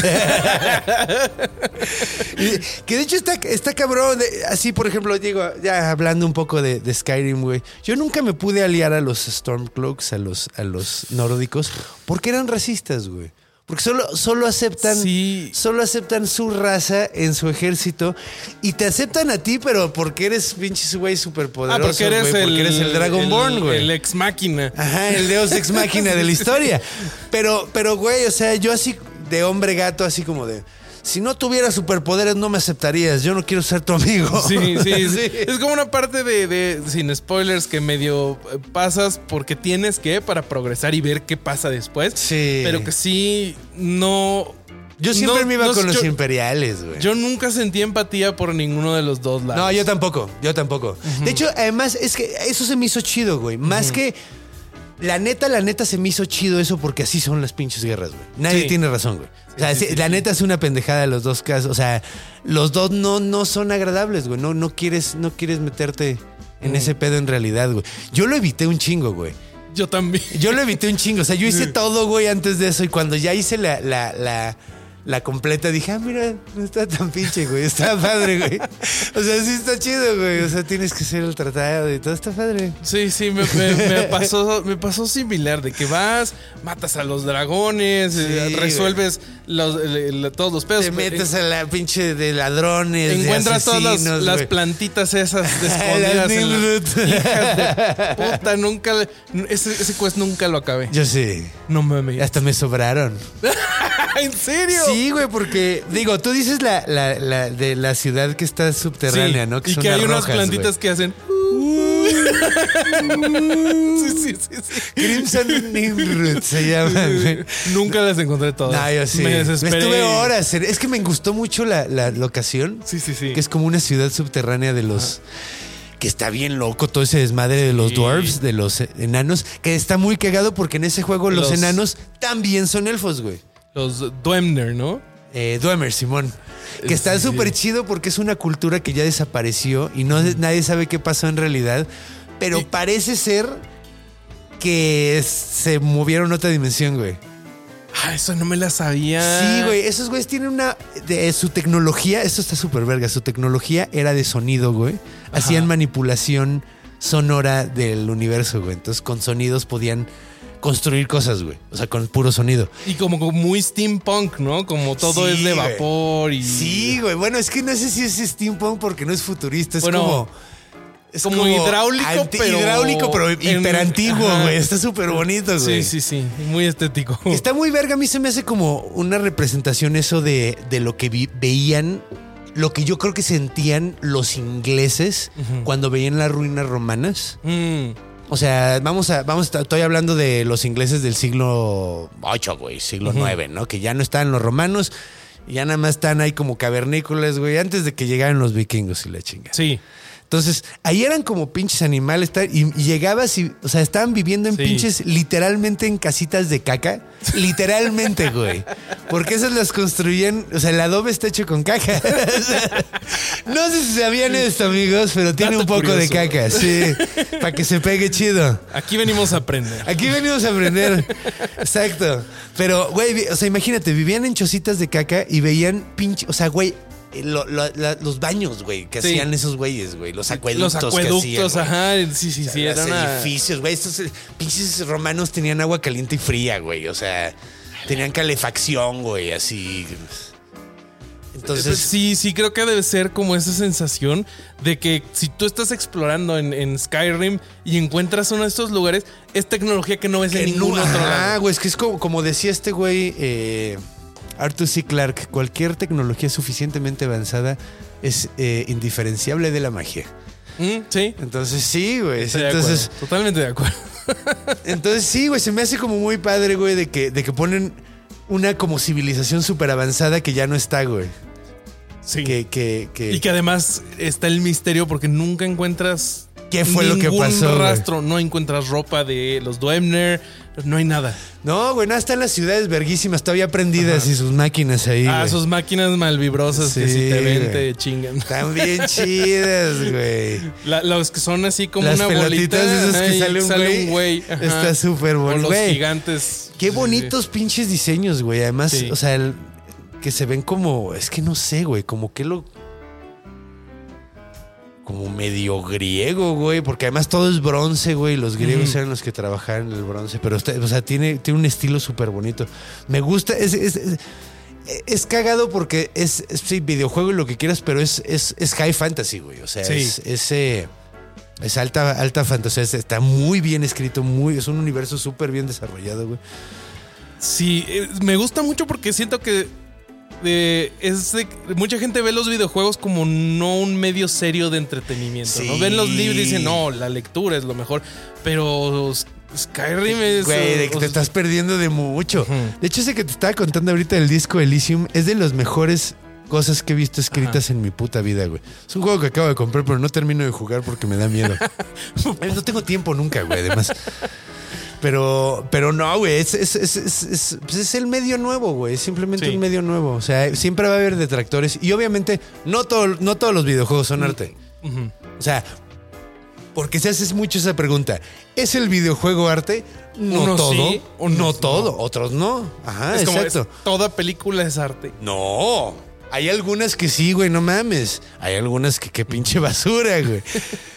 Que de hecho está, está cabrón. así, por ejemplo, digo, ya hablando un poco de, de Skyrim, güey. Yo nunca me pude aliar a los Stormcloaks, a los, a los nórdicos, porque eran racistas, güey. Porque solo, solo aceptan. Sí. Solo aceptan su raza en su ejército y te aceptan a ti, pero porque eres pinche güey Ah, superpoderoso. porque eres, el, porque eres el Dragonborn, el- güey. El ex máquina. Ajá, el Deus ex máquina de la historia. Pero, pero, güey, o sea, yo así de hombre gato, así como de. Si no tuviera superpoderes, no me aceptarías. Yo no quiero ser tu amigo. Sí, sí, sí. Es como una parte de, de- sin spoilers, que medio eh, pasas porque tienes que para progresar y ver qué pasa después. Sí. Pero que sí, no. Yo siempre no- me iba no- con los yo, imperiales, güey. yo nunca sentí empatía por ninguno de los dos lados. No, yo tampoco, yo tampoco. De hecho, además, es que eso se me hizo chido, güey. Más que. La neta, la neta se me hizo chido eso porque así son las pinches guerras, güey. Nadie Sí. tiene razón, güey. O sea, sí, sí, sí, la neta es una pendejada de los dos casos. O sea, los dos no, no son agradables, güey. No, no, quieres, no quieres meterte en ese pedo en realidad, güey. Yo lo evité un chingo, güey. Yo también. Yo lo evité un chingo. O sea, yo hice todo, güey, antes de eso. Y cuando ya hice la, la, la, la completa, dije, ah, mira, no está tan pinche, güey. Está padre, güey. O sea, sí está chido, güey. O sea, tienes que ser el tratado y todo está padre. Sí, sí, me, me- me pasó, me pasó similar, de que vas, matas a los dragones, eh, Sí, resuelves los- el- todos los pedos. Te metes a la pinche de ladrones. de Encuentras todas las, plantitas esas escondidas. en la-. Hijas de puta, nunca. Ese, ese quest nunca lo acabé. Yo sí. No mames. Hasta me sobraron. ¿En serio? Sí, güey, porque, digo, tú dices la, la, la de la ciudad que está subterránea, Sí, ¿no? y son que hay unas rojas, plantitas güey. que hacen. sí, sí, sí, sí. Crimson Nimrud se llaman, güey. Nunca las encontré todas. No, yo sí. Me desesperé. Estuve horas. Es que me gustó mucho la, la locación. Sí, sí, sí. Que es como una ciudad subterránea de los. Que está bien loco todo ese desmadre de los Sí. dwarves, de los enanos. Que está muy cagado porque en ese juego los, Los- enanos también son elfos, güey. Los Dwemer, ¿no? Eh, Dwemer, Simón. Que está Sí, súper chido porque es una cultura que ya desapareció y no nadie sabe qué pasó en realidad. Pero Y- parece ser que se movieron a otra dimensión, güey. Ah, eso no me la sabía. Sí, güey, esos güeyes tienen una. De, su tecnología, esto está súper verga. Su tecnología era de sonido, güey. Hacían manipulación sonora del universo, güey. Entonces, con sonidos podían construir cosas, güey. O sea, con puro sonido. Y como, muy steampunk, ¿no? Como todo Sí, es de vapor y. Sí, güey. Bueno, es que no sé si es steampunk porque no es futurista. Es Bueno, como. Es como hidráulico, pero Hidráulico, pero en- hiper antiguo, Ajá. güey. Está súper bonito, güey. Sí, sí, sí. Muy estético. Está muy verga. A mí se me hace como una representación eso de, de lo que vi- veían, lo que yo creo que sentían los ingleses cuando veían las ruinas romanas. Mm, O sea, vamos a, vamos, a- estoy hablando de los ingleses del siglo VIII, güey, siglo IX, ¿no? Que ya no están los romanos, ya nada más están ahí como cavernícolas, güey, antes de que llegaran los vikingos y la chinga. sí. Entonces, ahí eran como pinches animales y, llegabas y, o sea, estaban viviendo en Sí. pinches, literalmente en casitas de caca. Literalmente, güey. Porque esas las construían, o sea, el adobe está hecho con caca. O sea, no sé si sabían esto, amigos, pero tiene Dato un poco de caca, sí. Para que se pegue chido. Aquí venimos a aprender. Aquí venimos a aprender. Exacto. Pero, güey, o sea, imagínate, vivían en chocitas de caca y veían pinche, o sea, güey, lo- lo- la- los baños, güey, que Sí. hacían esos güeyes, güey, los acueductos. Los que acueductos, hacían, ajá. Sí, sí, sí. Los Era una- edificios, güey. Estos eh, pinches romanos tenían agua caliente y fría, güey. O sea, tenían calefacción, güey, así. Entonces, sí, sí, creo que debe ser como esa sensación de que si tú estás explorando en, en Skyrim y encuentras uno de estos lugares, es tecnología que no ves en ningún no- otro lado. güey, es que es como, como decía este güey, eh, Arthur C. Clarke, cualquier tecnología suficientemente avanzada es eh, indiferenciable de la magia. Mm, sí. Entonces, sí, güey. De Entonces, acuerdo, totalmente de acuerdo. entonces, sí, güey, se me hace como muy padre, güey, de que, de que ponen una como civilización súper avanzada que ya no está, güey. Sí. Que, que, que, Y que además está el misterio porque nunca encuentras ¿Qué fue lo que pasó, güey? rastro, no encuentras ropa de los Duemner, no hay nada. No, güey, no, están las ciudades verguísimas todavía prendidas y sus máquinas ahí. ah, güey. sus máquinas malvibrosas que Sí, si te ven güey. te chingan. Están bien chidas, güey. La- los que son así como Las una bolita. pelotitas esas ajá, que y sale un güey. güey. ajá. Está súper O bueno, los güey. gigantes. Qué Sí, bonitos pinches diseños, güey. Además, o sea, el- que se ven como, es que no sé, güey, como que lo... Como medio griego, güey, porque además todo es bronce, güey. Los griegos eran los que trabajaban en el bronce, pero, está- o sea, tiene, tiene un estilo súper bonito. Me gusta, es, es, es- es cagado porque es, sí, videojuego y lo que quieras, pero es, es, high fantasy, güey. O sea, Sí. es, es, eh, es alta, alta fantasía. Es- Está muy bien escrito, muy, es un universo súper bien desarrollado, güey. Sí, eh, me gusta mucho porque siento que eh, es de- mucha gente ve los videojuegos como no un medio serio de entretenimiento. ¿no? Ven los libros y dicen, no, la lectura es lo mejor. Pero Skyrim es. Güey, de que te estás perdiendo de mucho. De hecho, ese que te estaba contando ahorita del disco Elysium es de las mejores cosas que he visto escritas en mi puta vida, güey. Es un juego que acabo de comprar, pero no termino de jugar porque me da miedo. No tengo tiempo nunca, güey, además. Pero, pero no, güey, es, es, es, es- es- pues es el medio nuevo, güey. Es simplemente Sí. un medio nuevo. O sea, siempre va a haber detractores. Y obviamente, no, todo, no todos los videojuegos son arte. O sea, porque se hace mucho esa pregunta. ¿Es el videojuego arte? No todo. sí, no no. todo. Otros no. Ajá, es como exacto. es- toda película es arte. No. Hay algunas que sí, güey, no mames. Hay algunas que qué pinche basura, güey.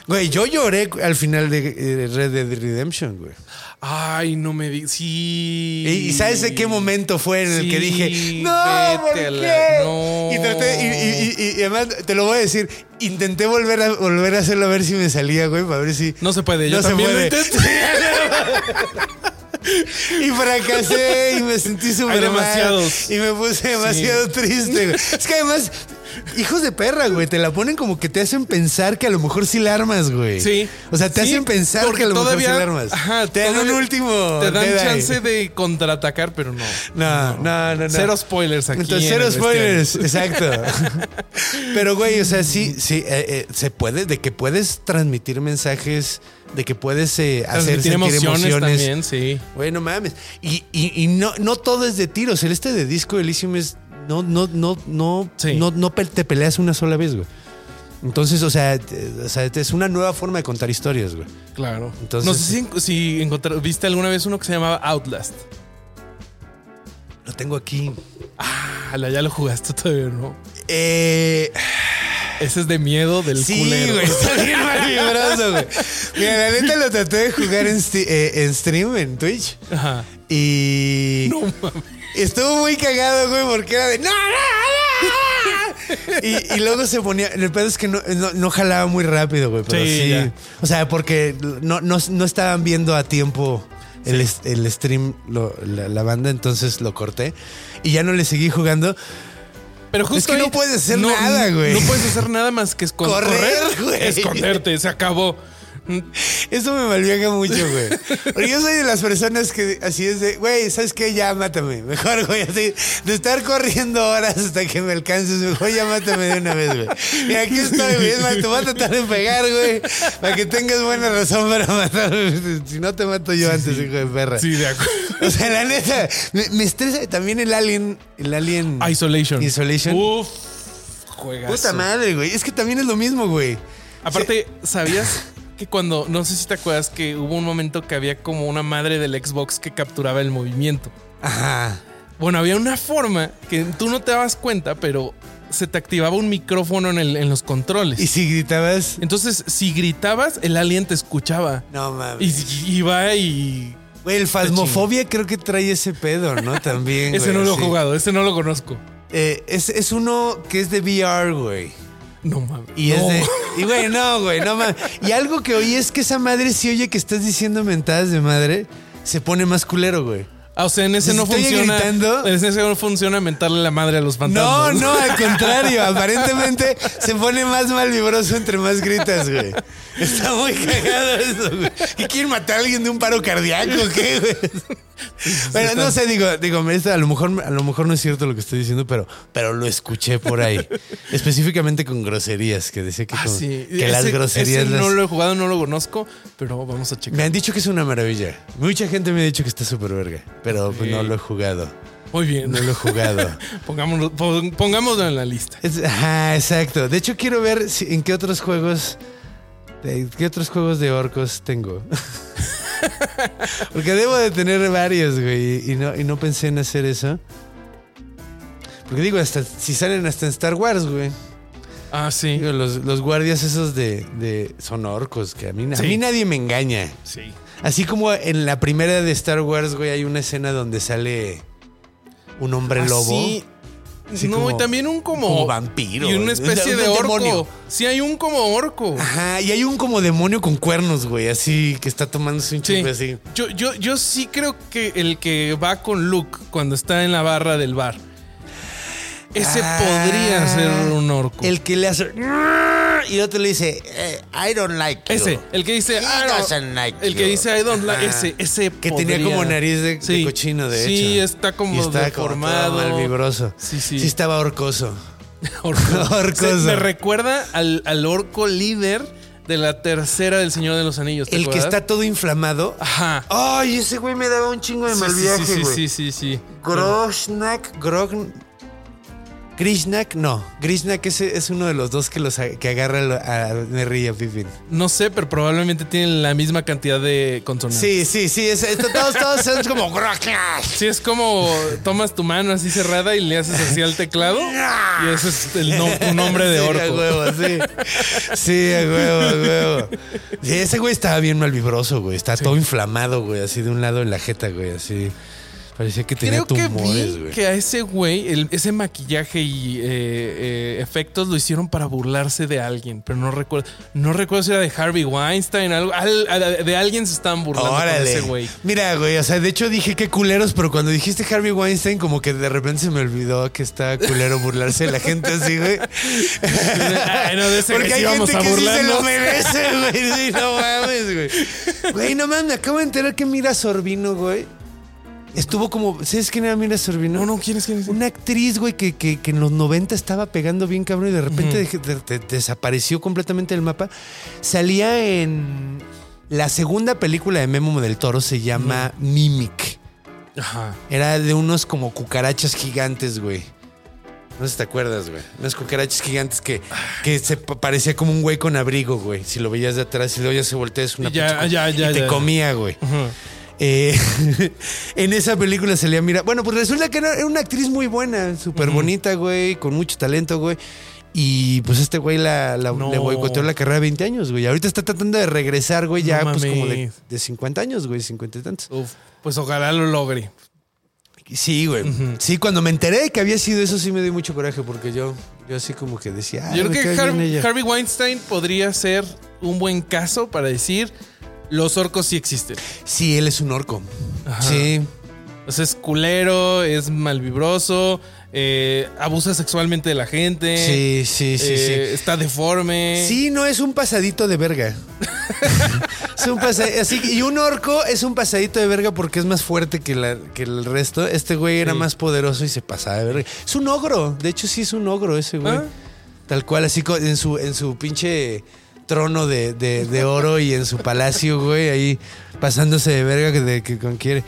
Güey, yo lloré al final de eh, Red Dead Redemption, güey. Ay, no me digas. Sí. Y, ¿sabes de qué momento fue en el que dije, no, ¿por qué? no. Y traté, y, y- y- y además te lo voy a decir, intenté volver a volver a hacerlo a ver si me salía, güey, para ver si. No se puede. Yo No se también lo puede. intenté. Y fracasé y me sentí súper mal. Y me puse demasiado triste, güey. Es que además, hijos de perra, güey, te la ponen como que te hacen pensar que a lo mejor sí la armas, güey. Sí. O sea, te Sí, hacen pensar que a lo todavía- mejor sí la armas. Ajá, te dan un último. Te dan chance de contraatacar, pero no. No, no, no, no. Cero spoilers aquí. Entonces, en cero spoilers, exacto. Pero, güey, o sea, sí, sí, eh, eh, se puede, de que puedes transmitir mensajes, de que puedes eh, hacer sentir emociones, emociones. también, sí. Güey, no mames. Y, y- y no, no todo es de tiros. El este de disco Elysium es. No, no, no, no, Sí. no, no te peleas una sola vez, güey. Entonces, o sea, te- o sea, es una nueva forma de contar historias, güey. Claro. Entonces- no sé si, si encontrar- viste alguna vez uno que se llamaba Outlast. Lo tengo aquí. Ah, ya lo jugaste todavía, ¿no? Eh, Ese es de miedo del sí, culero. güey, está bien malvibroso, güey. Mira, la neta lo traté de jugar en, eh, en stream, en Twitch. Ajá. Y. No mames. Estuvo muy cagado, güey, porque era de. ¡No, no, no! Y, y luego se ponía. El pedo es que no, no, no jalaba muy rápido, güey. Pero Sí, sí. ya. O sea, porque no, no, no estaban viendo a tiempo el, el stream, lo- la, la banda, entonces lo corté. Y ya no le seguí jugando. Pero justo Es que ahí- no puedes hacer nada, güey. No puedes hacer nada más que escon- Correr, güey. Esconderte, se acabó. Eso me malviaja mucho, güey. Porque yo soy de las personas que así es de, güey, ¿sabes qué? Ya mátame. Mejor, güey, así, de estar corriendo horas hasta que me alcances, mejor ya mátame de una vez, güey. Y aquí estoy, güey. Es más, te voy a tratar de pegar, güey, para que tengas buena razón para matarme. Si no te mato yo antes, hijo de perra. Sí, de acuerdo. O sea, la neta, me, me estresa también el Alien, el Alien Isolation. Isolation. Uf, juegazo. Puta madre, güey. Es que también es lo mismo, güey. Aparte, ¿sabías que cuando, no sé si te acuerdas que hubo un momento que había como una madre del Xbox que capturaba el movimiento? Ajá. Bueno, había una forma que tú no te dabas cuenta, pero se te activaba un micrófono en, el- en los controles. Y si gritabas, Entonces, si gritabas, el alien te escuchaba. no mames. Y iba y. Güey, el Fasmofobia creo que trae ese pedo, ¿no? También. Ese güey, no lo he sí. jugado, ese no lo conozco. Eh, es, es uno que es de VR, güey. No mames. Y No. es de. Y güey, no, güey, no mames. Y algo que oí es que esa madre, si oye que estás diciendo mentadas de madre, se pone más culero, güey. Ah, o sea, en ese no ¿Estoy funciona. gritando? En ese no funciona mentarle la madre a los No, fantasmas. no, al contrario. Aparentemente se pone más mal vibroso entre más gritas, güey. Está muy cagado eso, güey. ¿Y quieren matar a alguien de un paro cardíaco qué, güey? Bueno, no sé, digo, digo, a lo mejor, a lo mejor no es cierto lo que estoy diciendo, pero, pero lo escuché por ahí. Específicamente con groserías, que decía que, Ah, con- sí. que las groserías ese las- no lo he jugado, no lo conozco, pero vamos a Me checar. han dicho que es una maravilla. Mucha gente me ha dicho que está súper verga, pero pues, no lo he jugado. Muy bien. No lo he jugado. Pongámoslo, pon- pongámoslo en la lista. Es- ajá, exacto. De hecho, quiero ver si- en qué otros juegos. de- ¿Qué otros juegos de orcos tengo? Porque debo de tener varios, güey. Y no, y no pensé en hacer eso. Porque digo, hasta si salen hasta en Star Wars, güey. Ah, sí. Digo, los, los guardias esos de, de- son orcos, que a mí, a Sí. mí nadie me engaña. Sí. Así como en la primera de Star Wars, güey, hay una escena donde sale un hombre Ah, lobo. sí. Así no, como- y también un como. como vampiro. Y una especie de Un orco. demonio. Sí, hay un como orco. Ajá, y hay un como demonio con cuernos, güey, así que está tomándose un Sí. chupe así. Yo, yo, yo sí creo que el que va con Luke cuando está en la barra del bar. Ese Ah, podría ser un orco. El que le hace. Y el otro le dice, eh, I don't like you. ese, el que dice. He "Ah, no". doesn't like el que dice I don't like. Ese, ese. Que tenía como nariz de, de Sí. cochino, de Sí, hecho. está como Y está deformado. Como malvibroso. Sí, sí. Sí estaba orcoso. Orco. Orcoso. Se- me recuerda al, al orco líder de la tercera del Señor de los Anillos. ¿te El que está todo inflamado. Ajá. Ay, ese güey me daba un chingo de Sí, mal sí, viaje, sí, güey. sí, sí, sí. Groshnak, Grog... Grishnak, no. Grishnak es, es uno de los dos que los que agarra a Merry y a Pippin. No sé, pero probablemente tienen la misma cantidad de consonantes. Sí, sí, sí. es- es- todos, todos son como. Sí, es como tomas tu mano así cerrada y le haces así al teclado y ese es el no- tu nombre de Sí, a orco. huevo, sí. Sí, a huevo, a huevo. Sí, ese güey estaba bien malvibroso, güey. Está todo inflamado, güey. Así de un lado en la jeta, güey. Así. Parecía que tenía Creo que tumores, vi güey. que a ese güey, el- ese maquillaje y eh, eh, efectos lo hicieron para burlarse de alguien, pero no recuerdo. No recuerdo si era de Harvey Weinstein, algo, al- al- de alguien se estaban burlando con Órale. ese güey. Mira, güey, o sea, de hecho dije que culeros, pero cuando dijiste Harvey Weinstein, como que de repente se me olvidó que está culero burlarse de la gente así, güey. Ay, no, de ese Porque hay sí gente a que sí se lo merece, güey. Sí, no mames, güey. Güey, no mames, me acabo de enterar que Mira Sorbino, güey. Estuvo como. ¿Sabes quién era Mira Sorbino? No, no, ¿quién es? ¿Quién es? Una actriz, güey, que, que- que en los 90 estaba pegando bien cabrón y de repente deje- de- de- desapareció completamente del mapa. Salía en la segunda película de Memo del Toro, se llama Mimic. Ajá. Era de unos como cucarachas gigantes, güey. No sé si te acuerdas, güey. Unas cucarachas gigantes que, que se pa- parecía como un güey con abrigo, güey. Si lo veías de atrás y luego ya se voltea, es una Ya, pinche- ya, ya, y te comía, güey. Eh, en esa película salía, mira, bueno, pues resulta que era una actriz muy buena, súper bonita, güey, con mucho talento, güey. Y pues este güey la, la- No. le boicoteó la carrera de 20 años, güey. Ahorita está tratando de regresar, güey, ya No pues como de, mames. de 50 años, güey, 50 y tantos. Uf, pues ojalá lo logre. Sí, güey. Sí, cuando me enteré de que había sido eso, sí me dio mucho coraje porque yo, yo así como que decía. "Ah, Yo creo que cae bien Har- ella". Harvey Weinstein podría ser un buen caso para decir los orcos sí existen. Sí, él es un orco. Ajá. Sí. O sea, es culero, es malvibroso, eh, abusa sexualmente de la gente. Sí, sí, sí, eh, sí. Está deforme. Sí, no es un pasadito de verga. es un pasa- así que- y un orco es un pasadito de verga porque es más fuerte que, la- que el resto. Este güey era Sí. más poderoso y se pasaba de verga. Es un ogro. De hecho, sí es un ogro ese güey. Ah. Tal cual, así en su, en su pinche trono de, de- de oro y en su palacio, güey, ahí pasándose de verga que, de, que con quiere.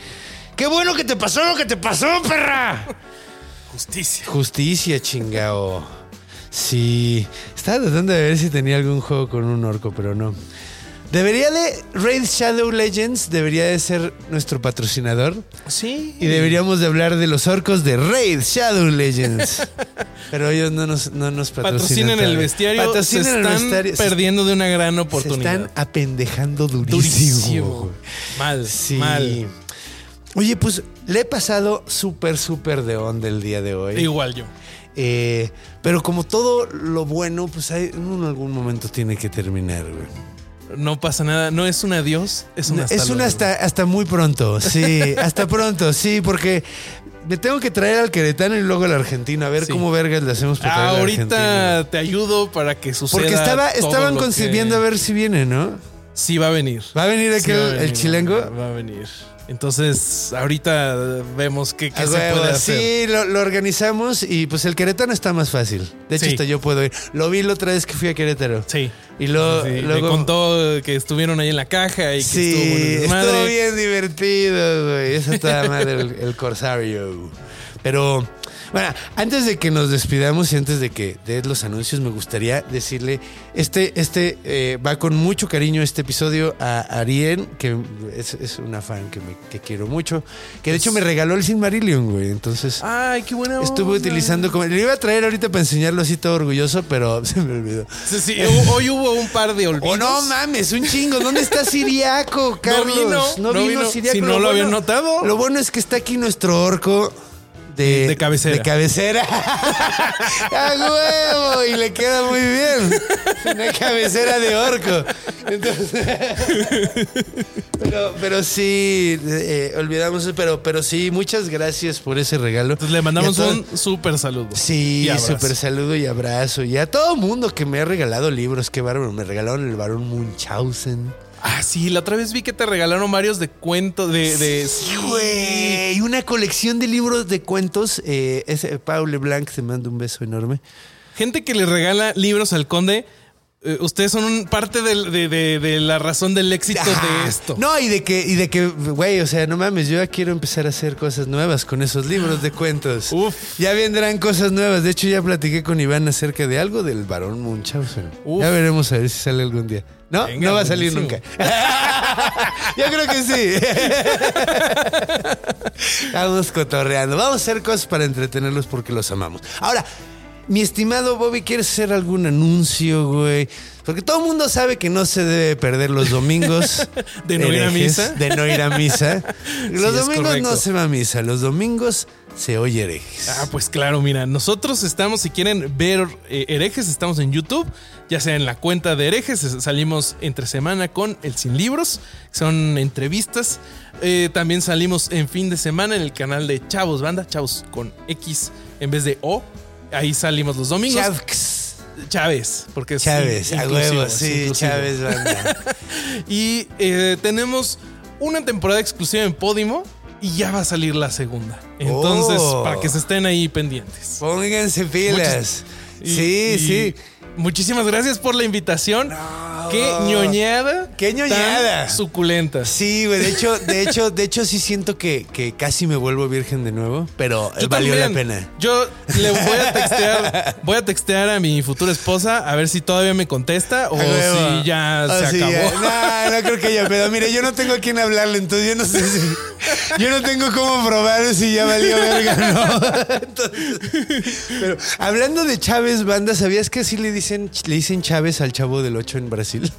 ¡Qué bueno que te pasó lo que te pasó, perra! Justicia. Justicia, chingao. Sí. Estaba tratando de ver si tenía algún juego con un orco, pero no. Debería de. Raid Shadow Legends debería de ser nuestro patrocinador. Sí. Y deberíamos de hablar de los orcos de Raid Shadow Legends. Pero ellos no nos, no nos patrocinan. Patrocinen el bestiario. Patrocinen se el bestiario. Se- perdiendo de una gran Se oportunidad. están apendejando durísimo. Mal. Sí. Mal. Oye, pues le he pasado súper, súper de onda el día de hoy. Igual yo. Eh, pero como todo lo bueno, pues hay, en algún momento tiene que terminar, güey. No pasa nada. No es un adiós, es un hasta es hasta, hasta muy pronto, sí, hasta pronto, sí, porque me tengo que traer al queretano y luego al argentino, a ver Sí. cómo vergas le hacemos para argentino. Ahorita te ayudo para que suceda. Porque estaba, estaban que- concibiendo a ver si viene, ¿no? Sí, va a venir. ¿Va a venir Sí, aquel, va a venir, el chilengo? Va a venir. Entonces, ahorita vemos qué, qué se puede hacer. Sí, lo, lo organizamos y pues el queretano está más fácil. De hecho, Sí. hasta yo puedo ir. Lo vi la otra vez que fui a Querétaro. Sí. Y lo- Sí, luego... Me contó que estuvieron ahí en la caja y que Sí, estuvo bueno estuvo bien divertido, güey. Eso está madre el, el Corsario. Pero, bueno, antes de que nos despidamos y antes de que des los anuncios, me gustaría decirle, este, este eh, va con mucho cariño este episodio a Ariel, que es, es una fan que, me, que quiero mucho, que de hecho me regaló el Silmarillion, güey. Entonces... Ay, qué buena Estuve onda. utilizando como. Le iba a traer ahorita para enseñarlo así todo orgulloso, pero se me olvidó. Sí, sí, hoy hubo un par de olvidos. Oh, no mames, un chingo. ¿Dónde está Siriaco, Carlos? vino, no vino. Si no lo habían notado. Lo bueno es que está aquí nuestro orco. De, De cabecera. De cabecera. ¡A huevo! Y le queda muy bien. Una cabecera de orco. Entonces, pero, pero sí, eh, olvidamos, pero, pero sí, muchas gracias por ese regalo. Entonces le mandamos todo- un súper saludo. Sí, súper saludo y abrazo. Y a todo mundo que me ha regalado libros, qué bárbaro. Me regalaron el varón Munchausen. Ah, sí, la otra vez vi que te regalaron varios de cuentos de. de Sí, güey. Y una colección de libros de cuentos. Eh, ese Paul Blanc te manda un beso enorme. Gente que le regala libros al conde. Eh, ustedes son un- parte del- de, de- de la razón del éxito de esto. No, y de que, y de que, güey, o sea, no mames, yo ya quiero empezar a hacer cosas nuevas con esos libros de cuentos. Uf. Ya vendrán cosas nuevas. De hecho, ya platiqué con Iván acerca de algo del varón Munchausen. Uf. Ya veremos a ver si sale algún día. No, Venga, no va a salir buenísimo. nunca. yo creo que sí. Estamos cotorreando. Vamos a hacer cosas para entretenerlos porque los amamos. Ahora, mi estimado Bobby, ¿quieres hacer algún anuncio, güey? Porque todo el mundo sabe que no se debe perder los domingos. De no ir a misa. De no ir a misa. Los domingos no se va a misa. Los domingos se oye herejes. Ah, pues claro, mira, nosotros estamos, si quieren ver eh, herejes, estamos en YouTube, ya sea en la cuenta de herejes, es- salimos entre semana con el Sin Libros, son entrevistas. Eh, también salimos en fin de semana en el canal de Chavos Banda, Chavos con X en vez de O. Ahí salimos los domingos. Chavx. Chávez, porque es Chávez, a huevo, sí. Chávez banda. Y eh, tenemos una temporada exclusiva en Podimo y ya va a salir la segunda. Entonces, Oh. para que se estén ahí pendientes. Pónganse pilas. Y- sí, y sí. Muchísimas gracias por la invitación. Qué ñoñada. Qué ñoñada. tan suculenta. Sí, güey. De hecho, de hecho, de hecho, sí siento que, que casi me vuelvo virgen de nuevo, pero Yo valió también. la pena. Yo le voy a textear, voy a textear a mi futura esposa a ver si todavía me contesta o si ya se acabó. ya. No, no creo que ya, pero mire, yo no tengo a quién hablarle, entonces yo no sé si. Yo no tengo cómo probar si ya valió verga, ¿no? Entonces, pero hablando de Chávez, banda, ¿sabías que así le dicen, le dicen Chávez al chavo del 8 en Brasil?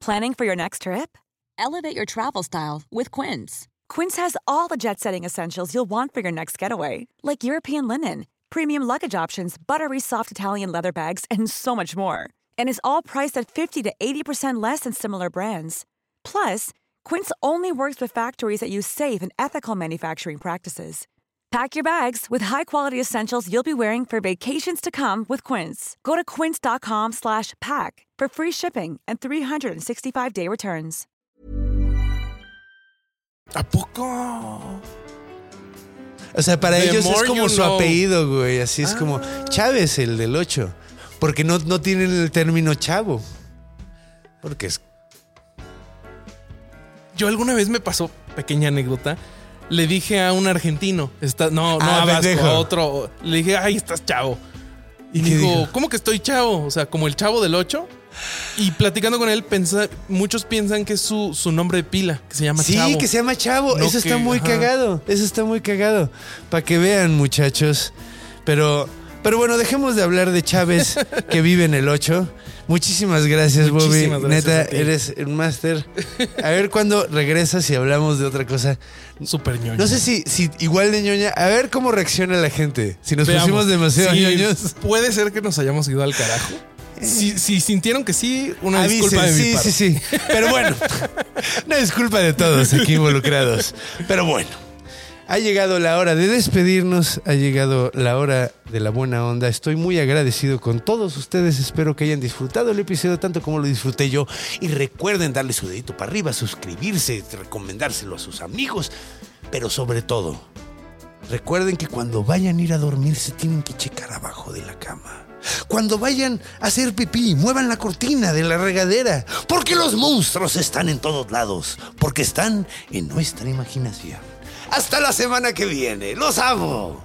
Planning for your next trip? Elevate your travel style with Quince. Quince has all the jet setting essentials you'll want for your next getaway, like European linen, premium luggage options, buttery soft Italian leather bags, and so much more. And is all priced at 50 to 80% less than similar brands. Plus, Quince only works with factories that use safe and ethical manufacturing practices. Pack your bags with high-quality essentials you'll be wearing for vacations to come with Quince. Go to quince.com slash pack for free shipping and 365-day returns. ¿A poco? O sea, para The ellos es como you su know. apellido, güey. Así es como Ah. Chávez, el del 8. Porque no, no tienen el término chavo. Porque es. Yo alguna vez me pasó, pequeña anécdota, le dije a un argentino, está, no, no Ah, a otro, le dije, ay, estás chavo. Y dijo, dijo? ¿cómo que estoy chavo? O sea, como el chavo del 8. Y platicando con él, muchos piensan que es su, su nombre de pila, que se llama Sí, Chavo. que se llama Chavo. No Eso está muy ajá. cagado. Eso está muy cagado. Para que vean, muchachos. Pero, pero bueno, dejemos de hablar de Chávez que vive en el 8. Muchísimas gracias, Muchísimas Bobby. gracias Neta, eres un máster. A ver cuándo regresas y hablamos de otra cosa. Súper ñoño. No sé si, si igual de ñoña. A ver cómo reacciona la gente. Si nos Veamos. pusimos demasiado Sí, ñoños. Puede ser que nos hayamos ido al carajo. Si, si sintieron que sí, una Avisen, disculpa de mi sí, parte. sí, sí. Pero bueno, una disculpa de todos aquí involucrados. Pero bueno, ha llegado la hora de despedirnos, ha llegado la hora de la buena onda. Estoy muy agradecido con todos ustedes. Espero que hayan disfrutado el episodio tanto como lo disfruté yo. Y recuerden darle su dedito para arriba, suscribirse, recomendárselo a sus amigos. Pero sobre todo, recuerden que cuando vayan a ir a dormir se tienen que checar abajo de la cama. Cuando vayan a hacer pipí, muevan la cortina de la regadera. Porque los monstruos están en todos lados. Porque están en nuestra imaginación. Hasta la semana que viene. Los amo.